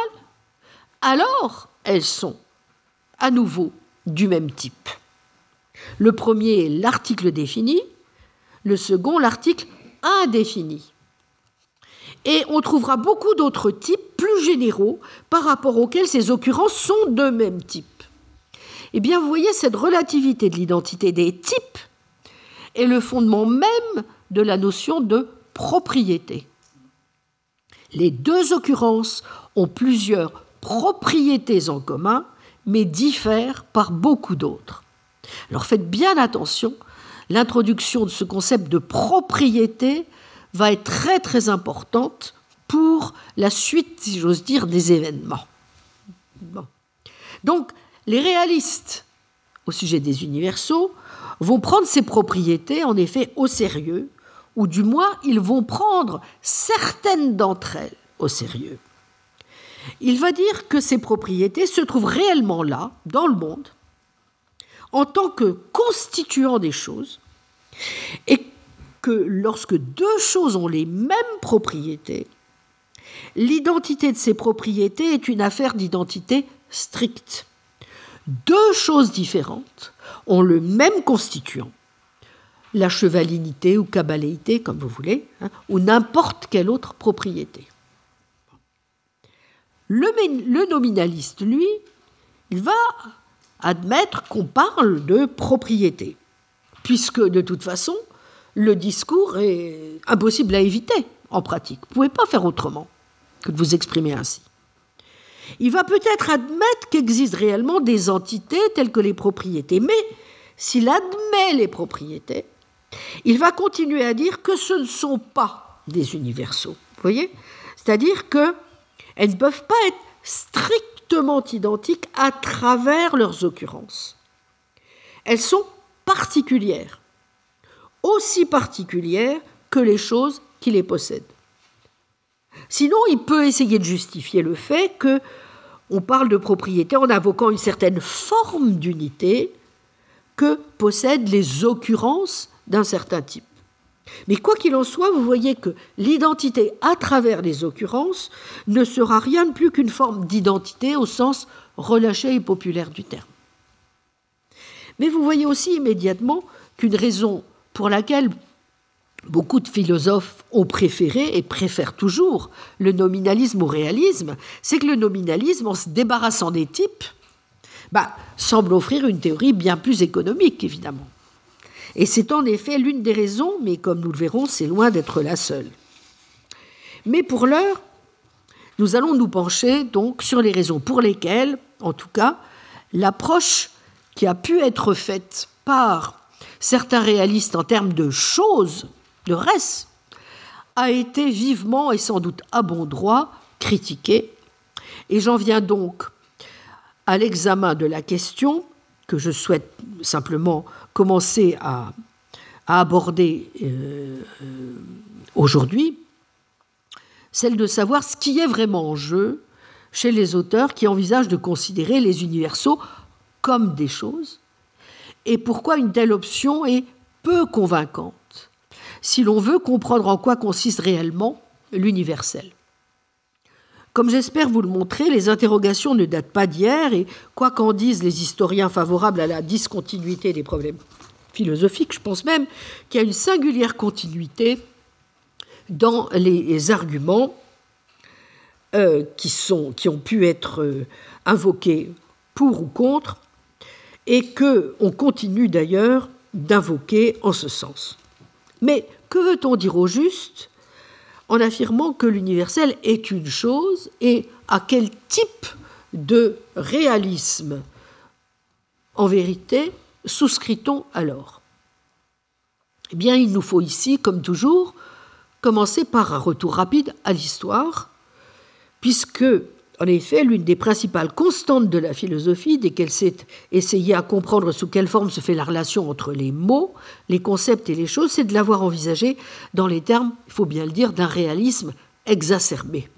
alors elles sont à nouveau du même type. Le premier est l'article défini, le second l'article indéfini. Et on trouvera beaucoup d'autres types plus généraux par rapport auxquels ces occurrences sont de même type. Eh bien, vous voyez, cette relativité de l'identité des types est le fondement même de la notion de propriété. Les deux occurrences ont plusieurs propriétés en commun, mais diffèrent par beaucoup d'autres. Alors faites bien attention, l'introduction de ce concept de propriété va être très très importante pour la suite, si j'ose dire, des événements. Donc, les réalistes, au sujet des universaux, vont prendre ces propriétés en effet au sérieux, ou du moins ils vont prendre certaines d'entre elles au sérieux. Il va dire que ces propriétés se trouvent réellement là, dans le monde, en tant que constituant des choses, et que lorsque deux choses ont les mêmes propriétés, l'identité de ces propriétés est une affaire d'identité stricte deux choses différentes ont le même constituant, la chevalinité ou cabaléité, comme vous voulez, hein, ou n'importe quelle autre propriété. Le, le, nominaliste, lui, il va admettre qu'on parle de propriété, puisque de toute façon, le discours est impossible à éviter en pratique. Vous ne pouvez pas faire autrement que de vous exprimer ainsi. Il va peut-être admettre qu'existent réellement des entités telles que les propriétés, mais s'il admet les propriétés, il va continuer à dire que ce ne sont pas des universaux. Vous voyez? C'est-à-dire qu'elles ne peuvent pas être strictement identiques à travers leurs occurrences. Elles sont particulières, aussi particulières que les choses qui les possèdent. Sinon, il peut essayer de justifier le fait que on parle de propriété en invoquant une certaine forme d'unité que possèdent les occurrences d'un certain type. Mais quoi qu'il en soit, vous voyez que l'identité à travers les occurrences ne sera rien de plus qu'une forme d'identité au sens relâché et populaire du terme. Mais vous voyez aussi immédiatement qu'une raison pour laquelle beaucoup de philosophes ont préféré et préfèrent toujours le nominalisme au réalisme, c'est que le nominalisme, en se débarrassant des types, bah, semble offrir une théorie bien plus économique, évidemment. Et c'est en effet l'une des raisons, mais comme nous le verrons, c'est loin d'être la seule. Mais pour l'heure, nous allons nous pencher donc sur les raisons pour lesquelles, en tout cas, l'approche qui a pu être faite par certains réalistes en termes de choses, de reste, a été vivement et sans doute à bon droit critiquée. Et j'en viens donc à l'examen de la question que je souhaite simplement commencer à, aborder euh, aujourd'hui, celle de savoir ce qui est vraiment en jeu chez les auteurs qui envisagent de considérer les universaux comme des choses, et pourquoi une telle option est peu convaincante si l'on veut comprendre en quoi consiste réellement l'universel. Comme j'espère vous le montrer, les interrogations ne datent pas d'hier et quoi qu'en disent les historiens favorables à la discontinuité des problèmes philosophiques, je pense même qu'il y a une singulière continuité dans les arguments euh, qui, sont, qui ont pu être euh, invoqués pour ou contre et que on continue d'ailleurs d'invoquer en ce sens. Mais que veut-on dire au juste en affirmant que l'universel est une chose et à quel type de réalisme, en vérité, souscrit-on alors? Eh bien, il nous faut ici, comme toujours, commencer par un retour rapide à l'histoire, puisque en effet, l'une des principales constantes de la philosophie, dès qu'elle s'est essayée à comprendre sous quelle forme se fait la relation entre les mots, les concepts et les choses, c'est de l'avoir envisagée dans les termes, il faut bien le dire, d'un réalisme exacerbé.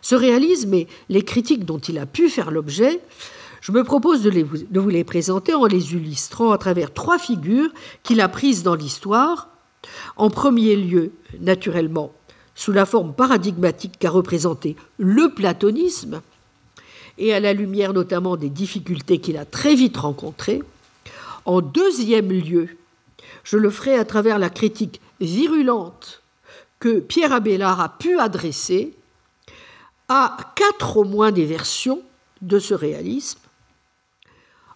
Ce réalisme et les critiques dont il a pu faire l'objet, je me propose de, de vous les présenter en les illustrant à travers trois figures qu'il a prises dans l'histoire. En premier lieu, naturellement, sous la forme paradigmatique qu'a représenté le platonisme, et à la lumière notamment des difficultés qu'il a très vite rencontrées. En deuxième lieu, je le ferai à travers la critique virulente que Pierre Abélard a pu adresser à quatre au moins des versions de ce réalisme.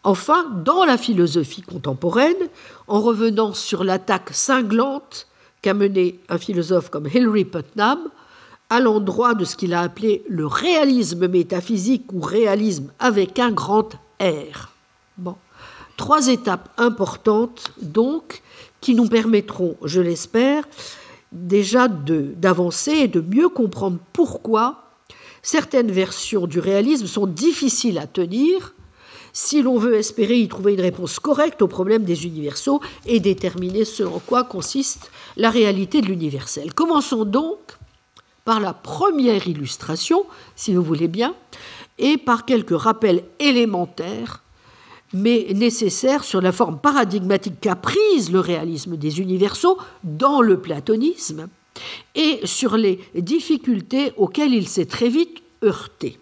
Enfin, dans la philosophie contemporaine, en revenant sur l'attaque cinglante qu'a mené un philosophe comme Hilary Putnam à l'endroit de ce qu'il a appelé le réalisme métaphysique ou réalisme avec un grand R. Trois étapes importantes, donc, qui nous permettront, je l'espère, déjà d'avancer et de mieux comprendre pourquoi certaines versions du réalisme sont difficiles à tenir si l'on veut espérer y trouver une réponse correcte au problème des universaux et déterminer ce en quoi consiste la réalité de l'universel. Commençons donc par la première illustration, si vous voulez bien, et par quelques rappels élémentaires, mais nécessaires sur la forme paradigmatique qu'a prise le réalisme des universaux dans le platonisme et sur les difficultés auxquelles il s'est très vite heurté.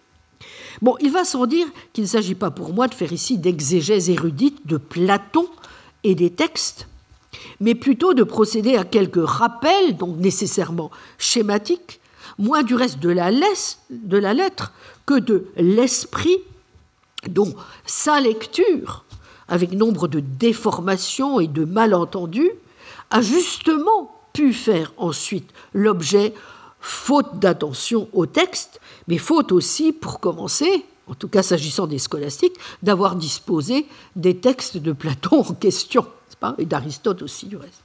Bon, il va sans dire qu'il ne s'agit pas pour moi de faire ici d'exégèse érudite de Platon et des textes, mais plutôt de procéder à quelques rappels, donc nécessairement schématiques, moins du reste de la, de la lettre que de l'esprit dont sa lecture, avec nombre de déformations et de malentendus, a justement pu faire ensuite l'objet, faute d'attention au texte, mais faute aussi, pour commencer, en tout cas s'agissant des scolastiques, d'avoir disposé des textes de Platon en question, et d'Aristote aussi du reste.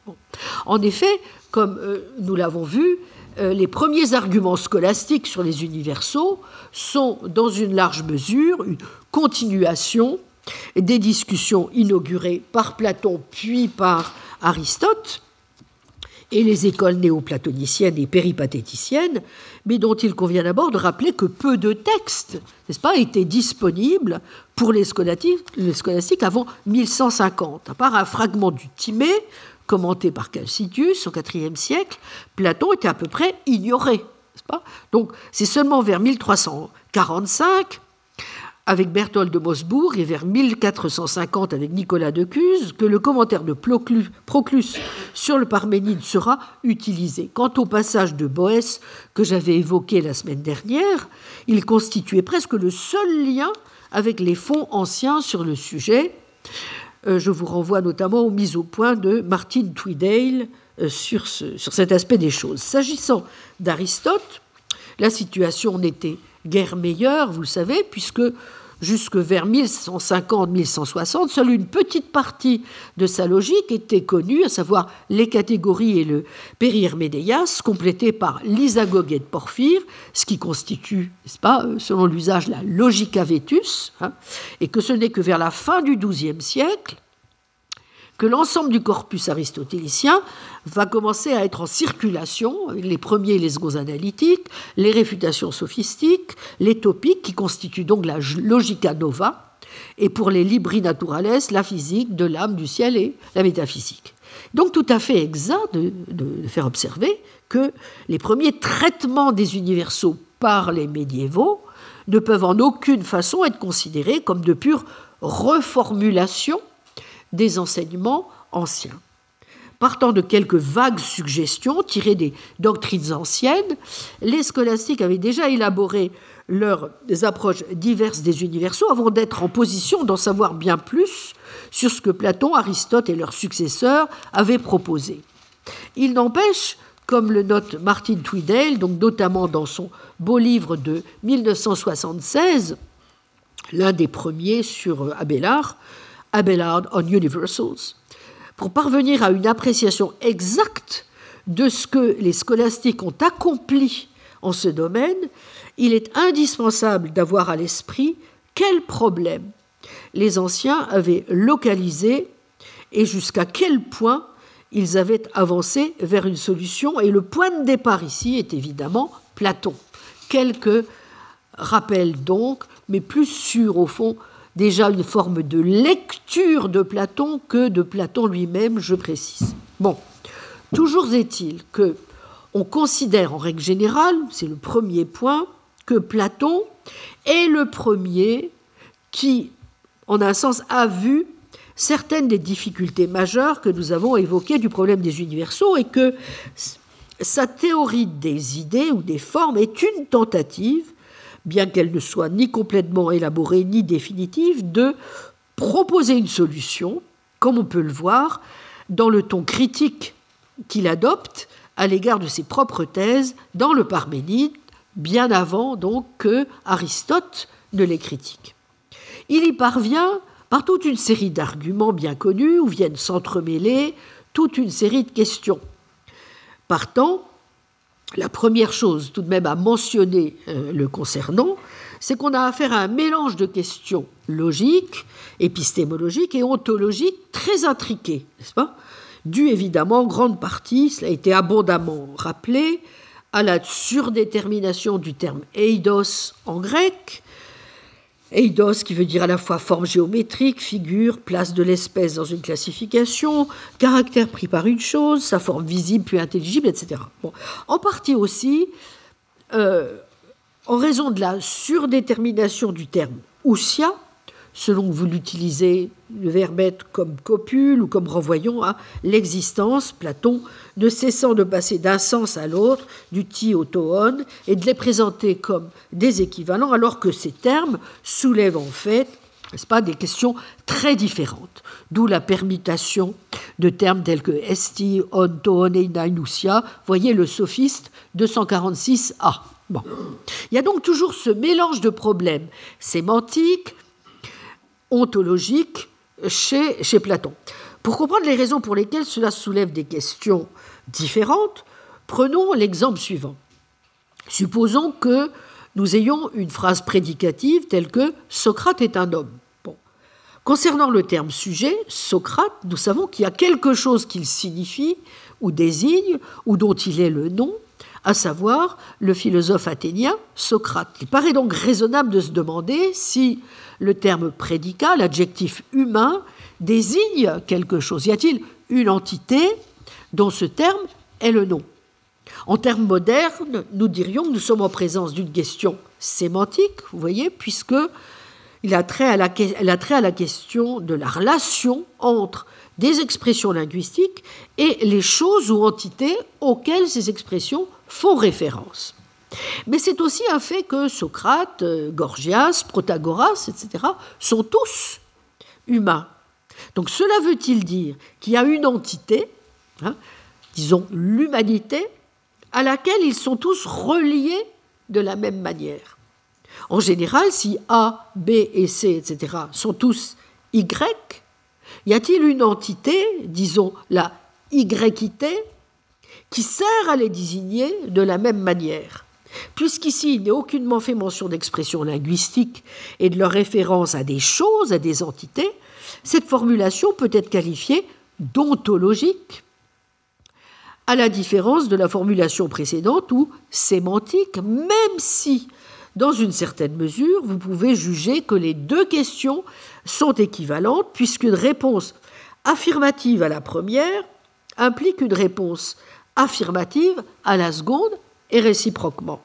En effet, comme euh, nous l'avons vu, euh, les premiers arguments scolastiques sur les universaux sont, dans une large mesure, une continuation des discussions inaugurées par Platon puis par Aristote, et les écoles néoplatoniciennes et péripatéticiennes, mais dont il convient d'abord de rappeler que peu de textes, n'est-ce pas, étaient disponibles pour les scolastiques, avant 1150, à part un fragment du Timée commenté par Calcidius au IVe siècle, Platon était à peu près ignoré. Donc c'est seulement vers 1345, avec Berthold de Mosbourg, et vers 1450 avec Nicolas de Cuse, que le commentaire de Proclus sur le Parménide sera utilisé. Quant au passage de Boès que j'avais évoqué la semaine dernière, il constituait presque le seul lien avec les fonds anciens sur le sujet. Euh, je vous renvoie notamment aux mises au point de Martin Tweedale euh, sur, sur cet aspect des choses. S'agissant d'Aristote, la situation n'était guère meilleure, vous savez, puisque jusque vers 1150-1160, seule une petite partie de sa logique était connue, à savoir les catégories et le périhermédéias, complétées par l'isagogue de Porphyre, ce qui constitue, n'est-ce pas, euh, selon l'usage, la logica vetus, hein, et que ce n'est que vers la fin du XIIe siècle que l'ensemble du corpus aristotélicien va commencer à être en circulation, les premiers et les seconds analytiques, les réfutations sophistiques, les topiques, qui constituent donc la logica nova, et pour les libri naturales, la physique de l'âme, du ciel et la métaphysique. Donc tout à fait exact de, faire observer que les premiers traitements des universaux par les médiévaux ne peuvent en aucune façon être considérés comme de pure reformulation des enseignements anciens. Partant de quelques vagues suggestions tirées des doctrines anciennes, les scolastiques avaient déjà élaboré leurs approches diverses des universaux avant d'être en position d'en savoir bien plus sur ce que Platon, Aristote et leurs successeurs avaient proposé. Il n'empêche, comme le note Martin Tweedale, donc notamment dans son beau livre de 1976, l'un des premiers sur Abélard, Abelard on Universals, pour parvenir à une appréciation exacte de ce que les scolastiques ont accompli en ce domaine, il est indispensable d'avoir à l'esprit quel problème les anciens avaient localisé et jusqu'à quel point ils avaient avancé vers une solution. Et le point de départ ici est évidemment Platon. Quelques rappels donc, mais plus sûrs au fond déjà une forme de lecture de Platon que de Platon lui-même, je précise. Bon, toujours est-il que on considère en règle générale, c'est le premier point, que Platon est le premier qui, en un sens, a vu certaines des difficultés majeures que nous avons évoquées du problème des universaux et que sa théorie des idées ou des formes est une tentative bien qu'elle ne soit ni complètement élaborée ni définitive, de proposer une solution, comme on peut le voir, dans le ton critique qu'il adopte à l'égard de ses propres thèses dans le Parménide, bien avant donc que Aristote ne les critique. Il y parvient par toute une série d'arguments bien connus où viennent s'entremêler toute une série de questions. Partant la première chose tout de même à mentionner euh, le concernant, c'est qu'on a affaire à un mélange de questions logiques, épistémologiques et ontologiques très intriquées, n'est-ce pas? Dû évidemment en grande partie, cela a été abondamment rappelé, à la surdétermination du terme eidos en grec, Eidos, qui veut dire à la fois forme géométrique, figure, place de l'espèce dans une classification, caractère pris par une chose, sa forme visible puis intelligible, etc. En partie aussi, euh, en raison de la surdétermination du terme ousia, selon que vous l'utilisez, le verbe être comme copule ou comme renvoyant à l'existence, Platon, ne cessant de passer d'un sens à l'autre, du ti au et de les présenter comme des équivalents, alors que ces termes soulèvent en fait n'est-ce pas, des questions très différentes, d'où la permutation de termes tels que esti, onto, Vous voyez le sophiste 246a. Bon. Il y a donc toujours ce mélange de problèmes sémantiques, ontologiques chez, chez Platon. Pour comprendre les raisons pour lesquelles cela soulève des questions différentes, prenons l'exemple suivant. Supposons que nous ayons une phrase prédicative telle que Socrate est un homme. Concernant le terme sujet, Socrate, nous savons qu'il y a quelque chose qu'il signifie ou désigne ou dont il est le nom, à savoir le philosophe athénien Socrate. Il paraît donc raisonnable de se demander si le terme prédicat, l'adjectif humain, désigne quelque chose. Y a-t-il une entité dont ce terme est le nom? En termes modernes, nous dirions que nous sommes en présence d'une question sémantique, vous voyez, puisque il a trait à la, a trait à la question de la relation entre des expressions linguistiques et les choses ou entités auxquelles ces expressions font référence. Mais c'est aussi un fait que Socrate, Gorgias, Protagoras, etc., sont tous humains. Donc cela veut-il dire qu'il y a une entité, hein, disons l'humanité, à laquelle ils sont tous reliés de la même manière? En général, si A, B et C, etc., sont tous Y, y a-t-il une entité, disons la Y-ité, qui sert à les désigner de la même manière. Puisqu'ici, il n'est aucunement fait mention d'expression linguistique et de leur référence à des choses, à des entités, cette formulation peut être qualifiée d'ontologique, à la différence de la formulation précédente ou sémantique, même si dans une certaine mesure, vous pouvez juger que les deux questions sont équivalentes, puisqu'une réponse affirmative à la première implique une réponse affirmative à la seconde et réciproquement.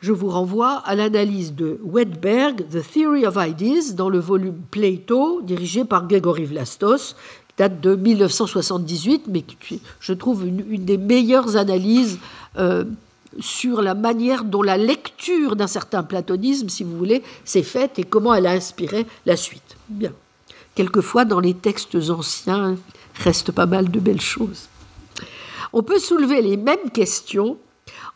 Je vous renvoie à l'analyse de Wedberg, The Theory of Ideas, dans le volume Plato, dirigé par Gregory Vlastos, qui date de 1978, mais qui, je trouve, une, des meilleures analyses euh, sur la manière dont la lecture d'un certain platonisme, si vous voulez, s'est faite et comment elle a inspiré la suite. Bien. Quelquefois, dans les textes anciens, reste pas mal de belles choses. On peut soulever les mêmes questions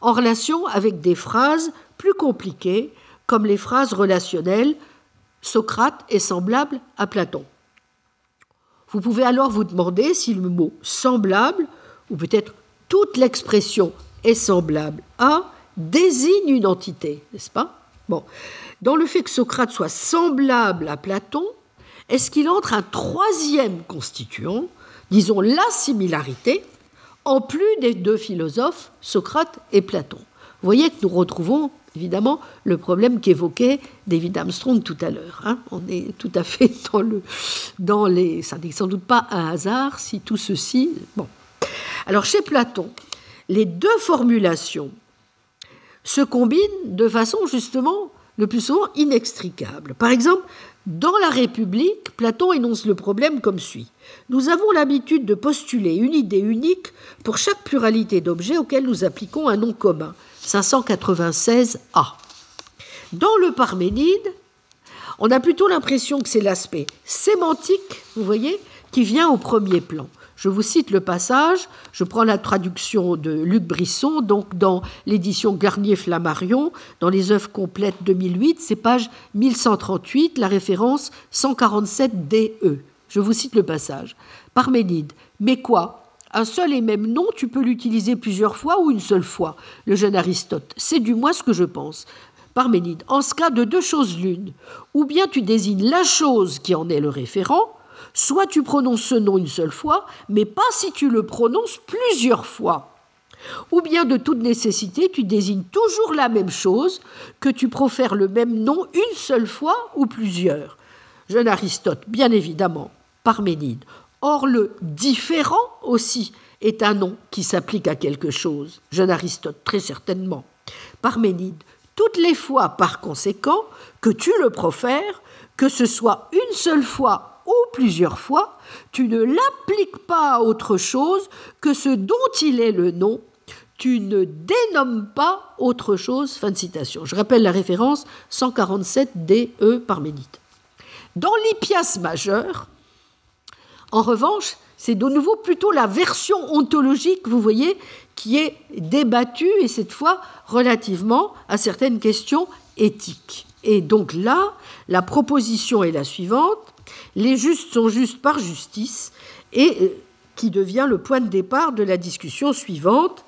en relation avec des phrases plus compliquées, comme les phrases relationnelles Socrate est semblable à Platon. Vous pouvez alors vous demander si le mot semblable, ou peut-être toute l'expression est semblable à désigne une entité, n'est-ce pas? Bon. Dans le fait que Socrate soit semblable à Platon, est-ce qu'il entre un troisième constituant, disons la similarité, en plus des deux philosophes, Socrate et Platon Vous voyez que nous retrouvons évidemment le problème qu'évoquait David Armstrong tout à l'heure. Hein. On est tout à fait dans, le, dans les... Ça n'est sans doute pas un hasard si tout ceci... Bon. Alors chez Platon, les deux formulations se combinent de façon justement le plus souvent inextricable. Par exemple, dans la République, Platon énonce le problème comme suit. Nous avons l'habitude de postuler une idée unique pour chaque pluralité d'objets auxquels nous appliquons un nom commun. 596a. Dans le Parménide, on a plutôt l'impression que c'est l'aspect sémantique, vous voyez, qui vient au premier plan. Je vous cite le passage, je prends la traduction de Luc Brisson, donc dans l'édition Garnier-Flammarion, dans les œuvres complètes 2008, c'est page 1138, la référence 147 DE. Je vous cite le passage. Parménide, mais quoi? Un seul et même nom, tu peux l'utiliser plusieurs fois ou une seule fois. Le jeune Aristote, c'est du moins ce que je pense. Parménide, en ce cas de deux choses l'une, ou bien tu désignes la chose qui en est le référent, Soit tu prononces ce nom une seule fois, mais pas si tu le prononces plusieurs fois. Ou bien de toute nécessité, tu désignes toujours la même chose, que tu profères le même nom une seule fois ou plusieurs. Jeune Aristote, bien évidemment, Parménide. Or, le différent aussi est un nom qui s'applique à quelque chose. Jeune Aristote, très certainement. Parménide. Toutes les fois, par conséquent, que tu le profères, que ce soit une seule fois ou plusieurs fois, tu ne l'appliques pas à autre chose que ce dont il est le nom, tu ne dénommes pas autre chose. Fin de citation. Je rappelle la référence 147 DE Parménide. Dans l'Hippias majeur, en revanche, c'est de nouveau plutôt la version ontologique, vous voyez, qui est débattue, et cette fois relativement à certaines questions éthiques. Et donc là, la proposition est la suivante, les justes sont justes par justice, et euh, qui devient le point de départ de la discussion suivante.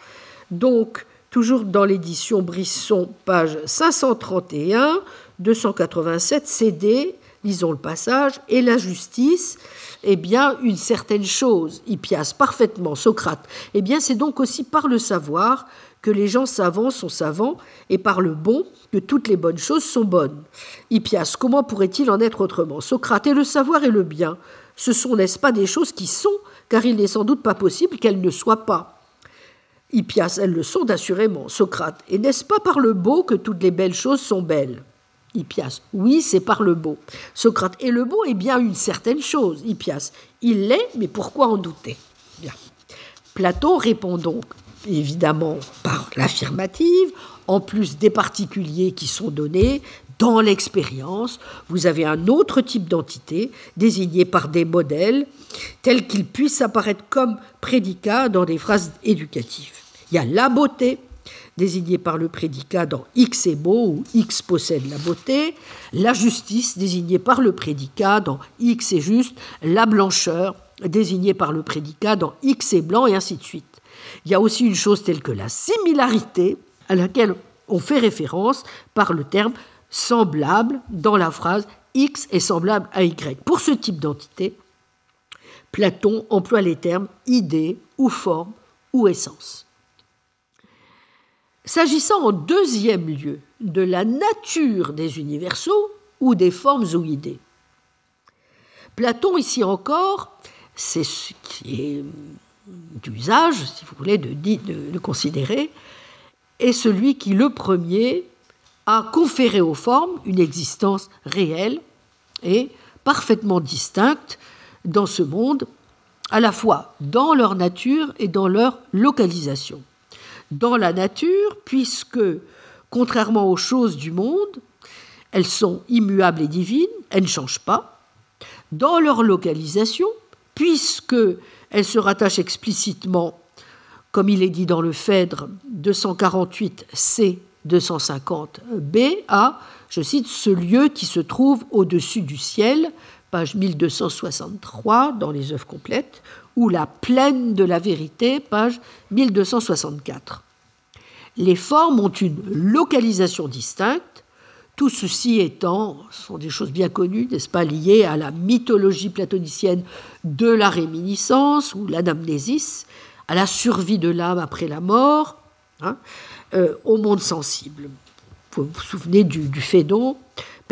Donc, toujours dans l'édition Brisson, page 531, 287 CD, lisons le passage, et la justice, eh bien, une certaine chose, Hippias, parfaitement, Socrate, eh bien, c'est donc aussi par le savoir que les gens savants sont savants, et par le bon que toutes les bonnes choses sont bonnes. Hippias, comment pourrait-il en être autrement? Socrate, et le savoir et le bien, ce sont, n'est-ce pas, des choses qui sont, car il n'est sans doute pas possible qu'elles ne soient pas. Hippias, elles le sont assurément, Socrate, et n'est-ce pas par le beau que toutes les belles choses sont belles? Hippias. Oui, c'est par le beau. Socrate. Et le beau est bien une certaine chose, Hippias. Il l'est, mais pourquoi en douter? Bien. Platon répond donc évidemment par l'affirmative, en plus des particuliers qui sont donnés dans l'expérience. Vous avez un autre type d'entité désigné par des modèles tels qu'ils puissent apparaître comme prédicats dans des phrases éducatives. Il y a la beauté, désigné par le prédicat dans X est beau ou X possède la beauté, la justice désignée par le prédicat dans X est juste, la blancheur désignée par le prédicat dans X est blanc et ainsi de suite. Il y a aussi une chose telle que la similarité à laquelle on fait référence par le terme semblable dans la phrase X est semblable à Y. Pour ce type d'entité, Platon emploie les termes idée ou forme ou essence. S'agissant en deuxième lieu de la nature des universaux ou des formes ou idées, Platon, ici encore, c'est ce qui est d'usage, si vous voulez, de, de, considérer, est celui qui, le premier, a conféré aux formes une existence réelle et parfaitement distincte dans ce monde, à la fois dans leur nature et dans leur localisation dans la nature, puisque, contrairement aux choses du monde, elles sont immuables et divines, elles ne changent pas. Dans leur localisation, puisque elles se rattachent explicitement, comme il est dit dans le Phèdre 248 C 250 B, à, je cite, ce lieu qui se trouve au-dessus du ciel, page 1263 dans les œuvres complètes, ou La plaine de la vérité, page 1264. Les formes ont une localisation distincte, tout ceci étant, ce sont des choses bien connues, n'est-ce pas, liées à la mythologie platonicienne de la réminiscence ou l'anamnésis, à la survie de l'âme après la mort, hein, euh, au monde sensible. Vous vous souvenez du, du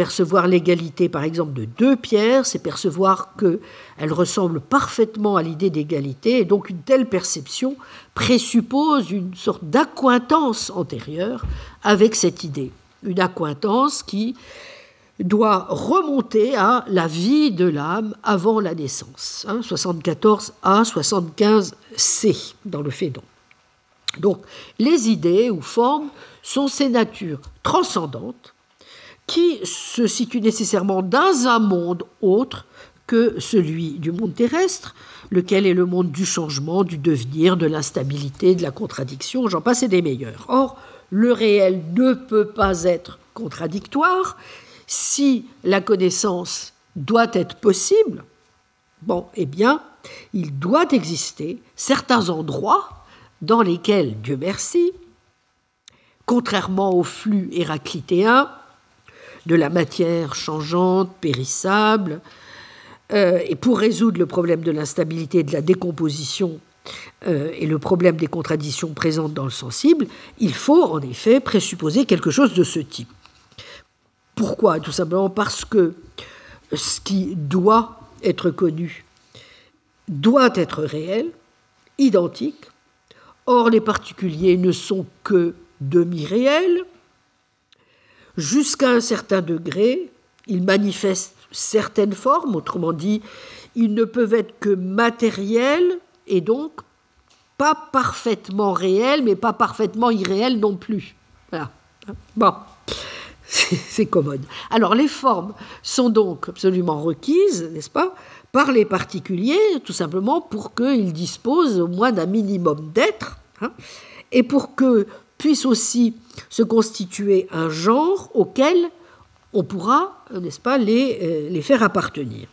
Percevoir l'égalité, par exemple, de deux pierres, c'est percevoir qu'elles ressemblent parfaitement à l'idée d'égalité, et donc une telle perception présuppose une sorte d'accointance antérieure avec cette idée. Une accointance qui doit remonter à la vie de l'âme avant la naissance, 74 à 75c dans le Phédon. Donc les idées ou formes sont ces natures transcendantes qui se situe nécessairement dans un monde autre que celui du monde terrestre, lequel est le monde du changement, du devenir, de l'instabilité, de la contradiction, j'en passe et des meilleurs. Or, le réel ne peut pas être contradictoire si la connaissance doit être possible. Bon, eh bien, il doit exister certains endroits dans lesquels, Dieu merci, contrairement au flux héraclitéen, de la matière changeante, périssable. Euh, et pour résoudre le problème de l'instabilité et de la décomposition euh, et le problème des contradictions présentes dans le sensible, il faut en effet présupposer quelque chose de ce type. Pourquoi? Tout simplement parce que ce qui doit être connu doit être réel, identique. Or, les particuliers ne sont que demi-réels, jusqu'à un certain degré, ils manifestent certaines formes, autrement dit, ils ne peuvent être que matériels et donc pas parfaitement réels, mais pas parfaitement irréels non plus. Voilà. Bon, c'est commode. Alors les formes sont donc absolument requises, n'est-ce pas, par les particuliers, tout simplement pour qu'ils disposent au moins d'un minimum d'être, hein, et pour que puisse aussi se constituer un genre auquel on pourra, n'est-ce pas, les, euh, faire appartenir.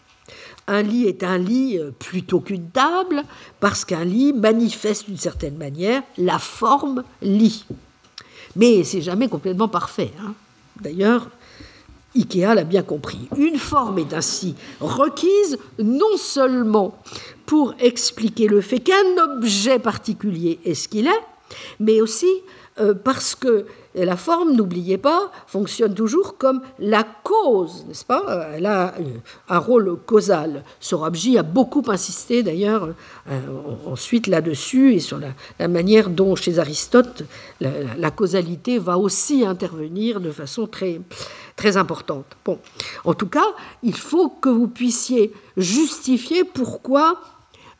Un lit est un lit euh, plutôt qu'une table, parce qu'un lit manifeste d'une certaine manière la forme lit. Mais c'est jamais complètement parfait. Hein. D'ailleurs, Ikea l'a bien compris. Une forme est ainsi requise non seulement pour expliquer le fait qu'un objet particulier est ce qu'il est, mais aussi euh, parce que la forme, n'oubliez pas, fonctionne toujours comme la cause, n'est-ce pas? Elle a un rôle causal. Sorabji a beaucoup insisté d'ailleurs euh, ensuite là-dessus et sur la, manière dont chez Aristote la, causalité va aussi intervenir de façon très, très importante. Bon, en tout cas, il faut que vous puissiez justifier pourquoi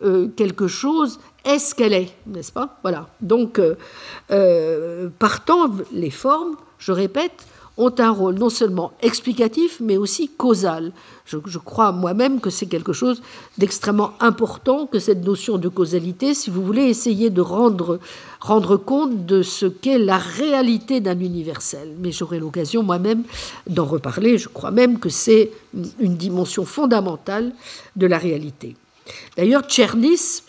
euh, quelque chose est ce qu'elle est, n'est-ce pas? Voilà. Donc, euh, euh, partant, les formes, je répète, ont un rôle non seulement explicatif, mais aussi causal. Je, crois moi-même que c'est quelque chose d'extrêmement important, que cette notion de causalité, si vous voulez essayer de rendre, rendre compte de ce qu'est la réalité d'un universel. Mais j'aurai l'occasion moi-même d'en reparler. Je crois même que c'est une dimension fondamentale de la réalité. D'ailleurs, Tchernis,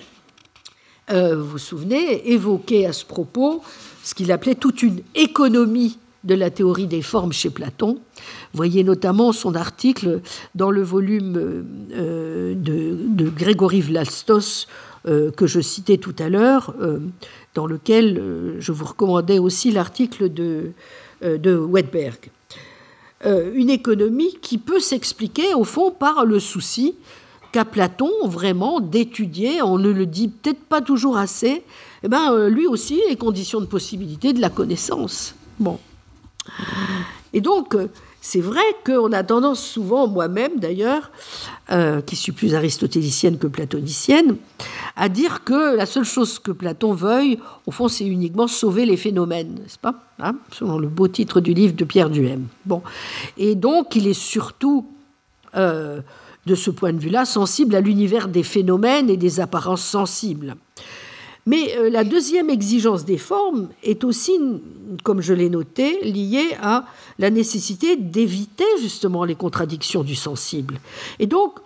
euh, vous vous souvenez, évoquait à ce propos ce qu'il appelait toute une économie de la théorie des formes chez Platon. Voyez notamment son article dans le volume euh, de, Grégory Vlastos euh, que je citais tout à l'heure, dans lequel je vous recommandais aussi l'article de, de Wedberg. une économie qui peut s'expliquer au fond par le souci Platon vraiment d'étudier, on ne le dit peut-être pas toujours assez, eh ben, euh, lui aussi les conditions de possibilité de la connaissance. Bon. Et donc, euh, c'est vrai qu'on a tendance souvent, moi-même d'ailleurs, euh, qui suis plus aristotélicienne que platonicienne, à dire que la seule chose que Platon veuille, au fond, c'est uniquement sauver les phénomènes, n'est-ce pas hein Selon le beau titre du livre de Pierre Duhem. Bon. Et donc, il est surtout de ce point de vue-là, sensible à l'univers des phénomènes et des apparences sensibles. Mais euh, la deuxième exigence des formes est aussi, comme je l'ai noté, liée à la nécessité d'éviter justement les contradictions du sensible. Et donc,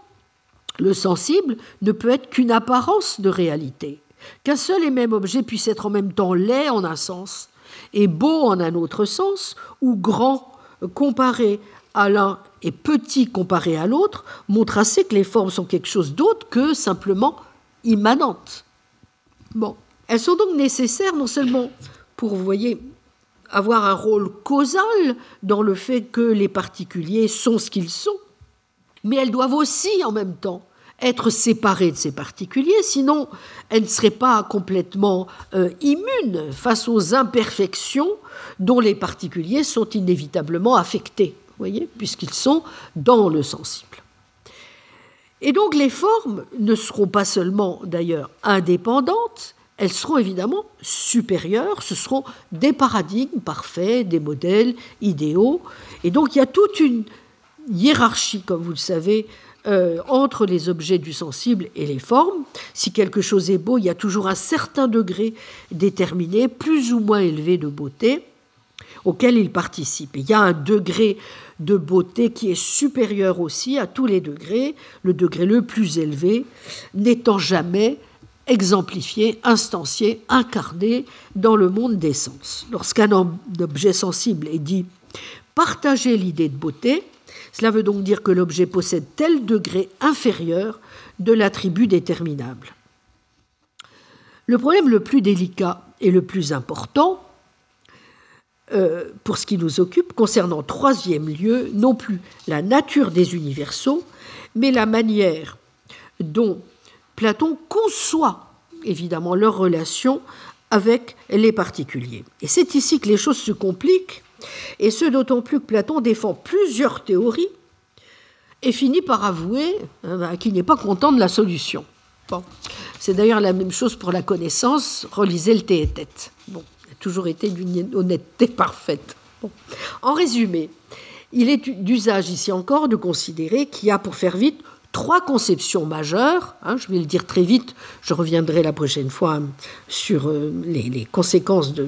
le sensible ne peut être qu'une apparence de réalité. Qu'un seul et même objet puisse être en même temps laid en un sens et beau en un autre sens, ou grand comparé à l'un et petit comparé à l'autre montre assez que les formes sont quelque chose d'autre que simplement immanentes. Bon, elles sont donc nécessaires non seulement pour, voyez, avoir un rôle causal dans le fait que les particuliers sont ce qu'ils sont, mais elles doivent aussi en même temps être séparées de ces particuliers, sinon elles ne seraient pas complètement euh, immunes face aux imperfections dont les particuliers sont inévitablement affectés voyez, puisqu'ils sont dans le sensible. Et donc les formes ne seront pas seulement d'ailleurs indépendantes, elles seront évidemment supérieures, ce seront des paradigmes parfaits, des modèles idéaux, et donc il y a toute une hiérarchie, comme vous le savez, euh, entre les objets du sensible et les formes. Si quelque chose est beau, il y a toujours un certain degré déterminé, plus ou moins élevé de beauté, auquel il participe. il y a un degré de beauté qui est supérieur aussi à tous les degrés, le degré le plus élevé n'étant jamais exemplifié, instancié, incarné dans le monde des sens. Lorsqu'un objet sensible est dit partager l'idée de beauté, cela veut donc dire que l'objet possède tel degré inférieur de l'attribut déterminable. Le problème le plus délicat et le plus important, euh, pour ce qui nous occupe, concernant troisième lieu, non plus la nature des universaux, mais la manière dont Platon conçoit évidemment leur relation avec les particuliers. Et c'est ici que les choses se compliquent, et ce d'autant plus que Platon défend plusieurs théories et finit par avouer hein, bah, qu'il n'est pas content de la solution. C'est d'ailleurs la même chose pour la connaissance, relisez le Théétète. Bon toujours été d'une honnêteté parfaite. En résumé, il est d'usage ici encore de considérer qu'il y a, pour faire vite, trois conceptions majeures. Hein, je vais le dire très vite, je reviendrai la prochaine fois sur euh, les, conséquences de,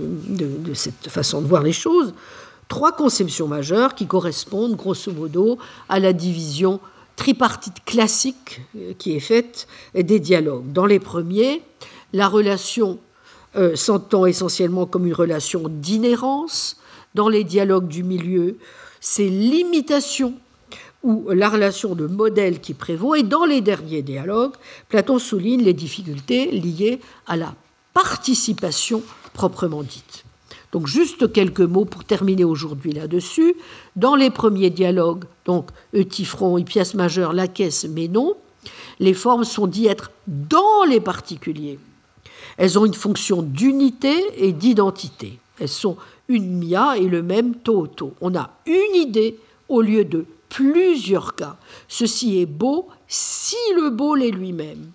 cette façon de voir les choses. Trois conceptions majeures qui correspondent grosso modo à la division tripartite classique euh, qui est faite des dialogues. Dans les premiers, la relation euh, s'entend essentiellement comme une relation d'inhérence. Dans les dialogues du milieu, c'est l'imitation ou la relation de modèle qui prévaut. Et dans les derniers dialogues, Platon souligne les difficultés liées à la participation proprement dite. Donc juste quelques mots pour terminer aujourd'hui là-dessus. Dans les premiers dialogues, donc Eutyphron, pièce majeure, la caisse, mais non, les formes sont dites être dans les particuliers. Elles ont une fonction d'unité et d'identité. Elles sont une mia et le même toto. On a une idée au lieu de plusieurs cas. Ceci est beau si le beau l'est lui-même.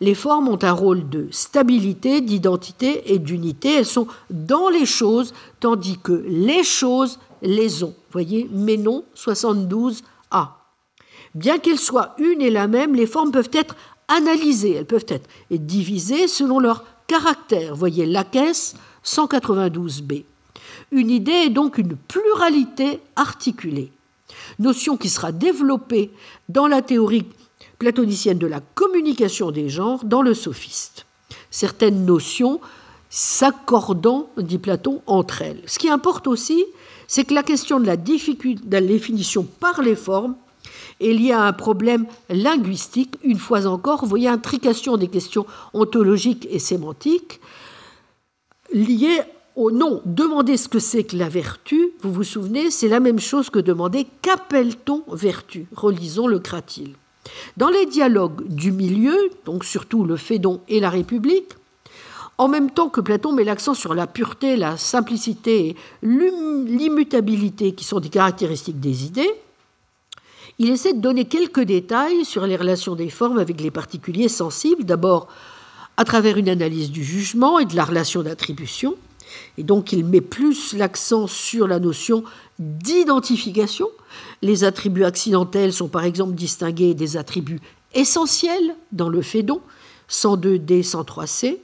Les formes ont un rôle de stabilité, d'identité et d'unité. Elles sont dans les choses, tandis que les choses les ont. Voyez, mais non, 72a. Bien qu'elles soient une et la même, les formes peuvent être analysées, elles peuvent être divisées selon leur caractère. Voyez la caisse 192b. Une idée est donc une pluralité articulée, notion qui sera développée dans la théorie platonicienne de la communication des genres dans le sophiste. Certaines notions s'accordant, dit Platon, entre elles. Ce qui importe aussi, c'est que la question de la, de la définition par les formes est liée à un problème linguistique, une fois encore, vous voyez, intrication des questions ontologiques et sémantiques liées au nom. Demander ce que c'est que la vertu, vous vous souvenez, c'est la même chose que demander qu'appelle-t-on vertu? Relisons le Cratyle. Dans les dialogues du milieu, donc surtout le Phédon et la République, en même temps que Platon met l'accent sur la pureté, la simplicité et l'immutabilité qui sont des caractéristiques des idées, il essaie de donner quelques détails sur les relations des formes avec les particuliers sensibles, d'abord à travers une analyse du jugement et de la relation d'attribution, et donc il met plus l'accent sur la notion d'identification. Les attributs accidentels sont par exemple distingués des attributs essentiels dans le Phédon, 102D, 103C,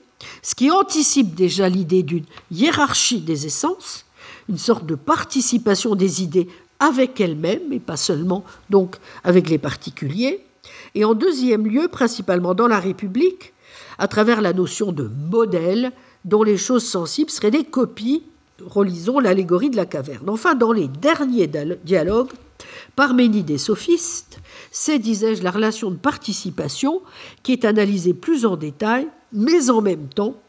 ce qui anticipe déjà l'idée d'une hiérarchie des essences, une sorte de participation des idées avec elles-mêmes, et pas seulement donc avec les particuliers. Et en deuxième lieu, principalement dans la République, à travers la notion de modèle, dont les choses sensibles seraient des copies. Relisons l'allégorie de la caverne. Enfin, dans les derniers dialogues, Parménide et sophiste, c'est, disais-je, la relation de participation qui est analysée plus en détail, mais en même temps,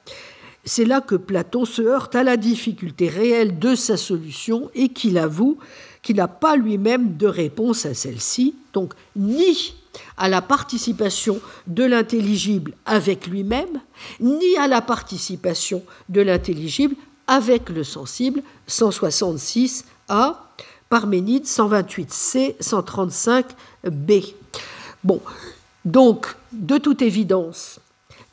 c'est là que Platon se heurte à la difficulté réelle de sa solution et qu'il avoue qu'il n'a pas lui-même de réponse à celle-ci, donc ni à la participation de l'intelligible avec lui-même, ni à la participation de l'intelligible avec le sensible, 166a, Parménide 128c, 135b. Bon, donc, de toute évidence,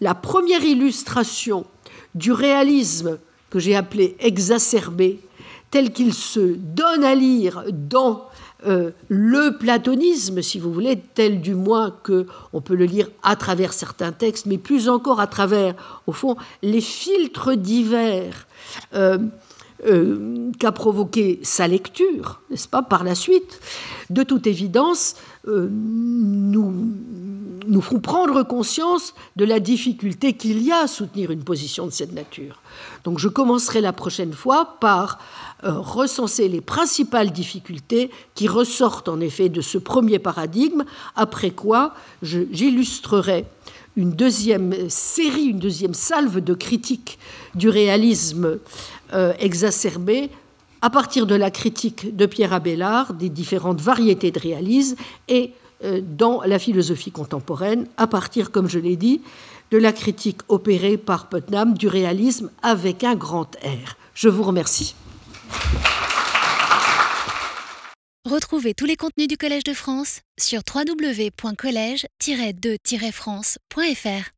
la première illustration du réalisme que j'ai appelé exacerbé, tel qu'il se donne à lire dans euh, le platonisme, si vous voulez, tel du moins que on peut le lire à travers certains textes, mais plus encore à travers, au fond, les filtres divers euh, euh, qu'a provoqué sa lecture, n'est-ce pas, par la suite. De toute évidence, nous nous ferons prendre conscience de la difficulté qu'il y a à soutenir une position de cette nature. Donc je commencerai la prochaine fois par euh, recenser les principales difficultés qui ressortent en effet de ce premier paradigme, après quoi j'illustrerai une deuxième série, une deuxième salve de critiques du réalisme euh, exacerbé à partir de la critique de Pierre Abélard des différentes variétés de réalisme et euh, dans la philosophie contemporaine, à partir, comme je l'ai dit, de la critique opérée par Putnam du réalisme avec un grand R. Je vous remercie. Retrouvez tous les contenus du Collège de France sur www.colège-2-france.fr.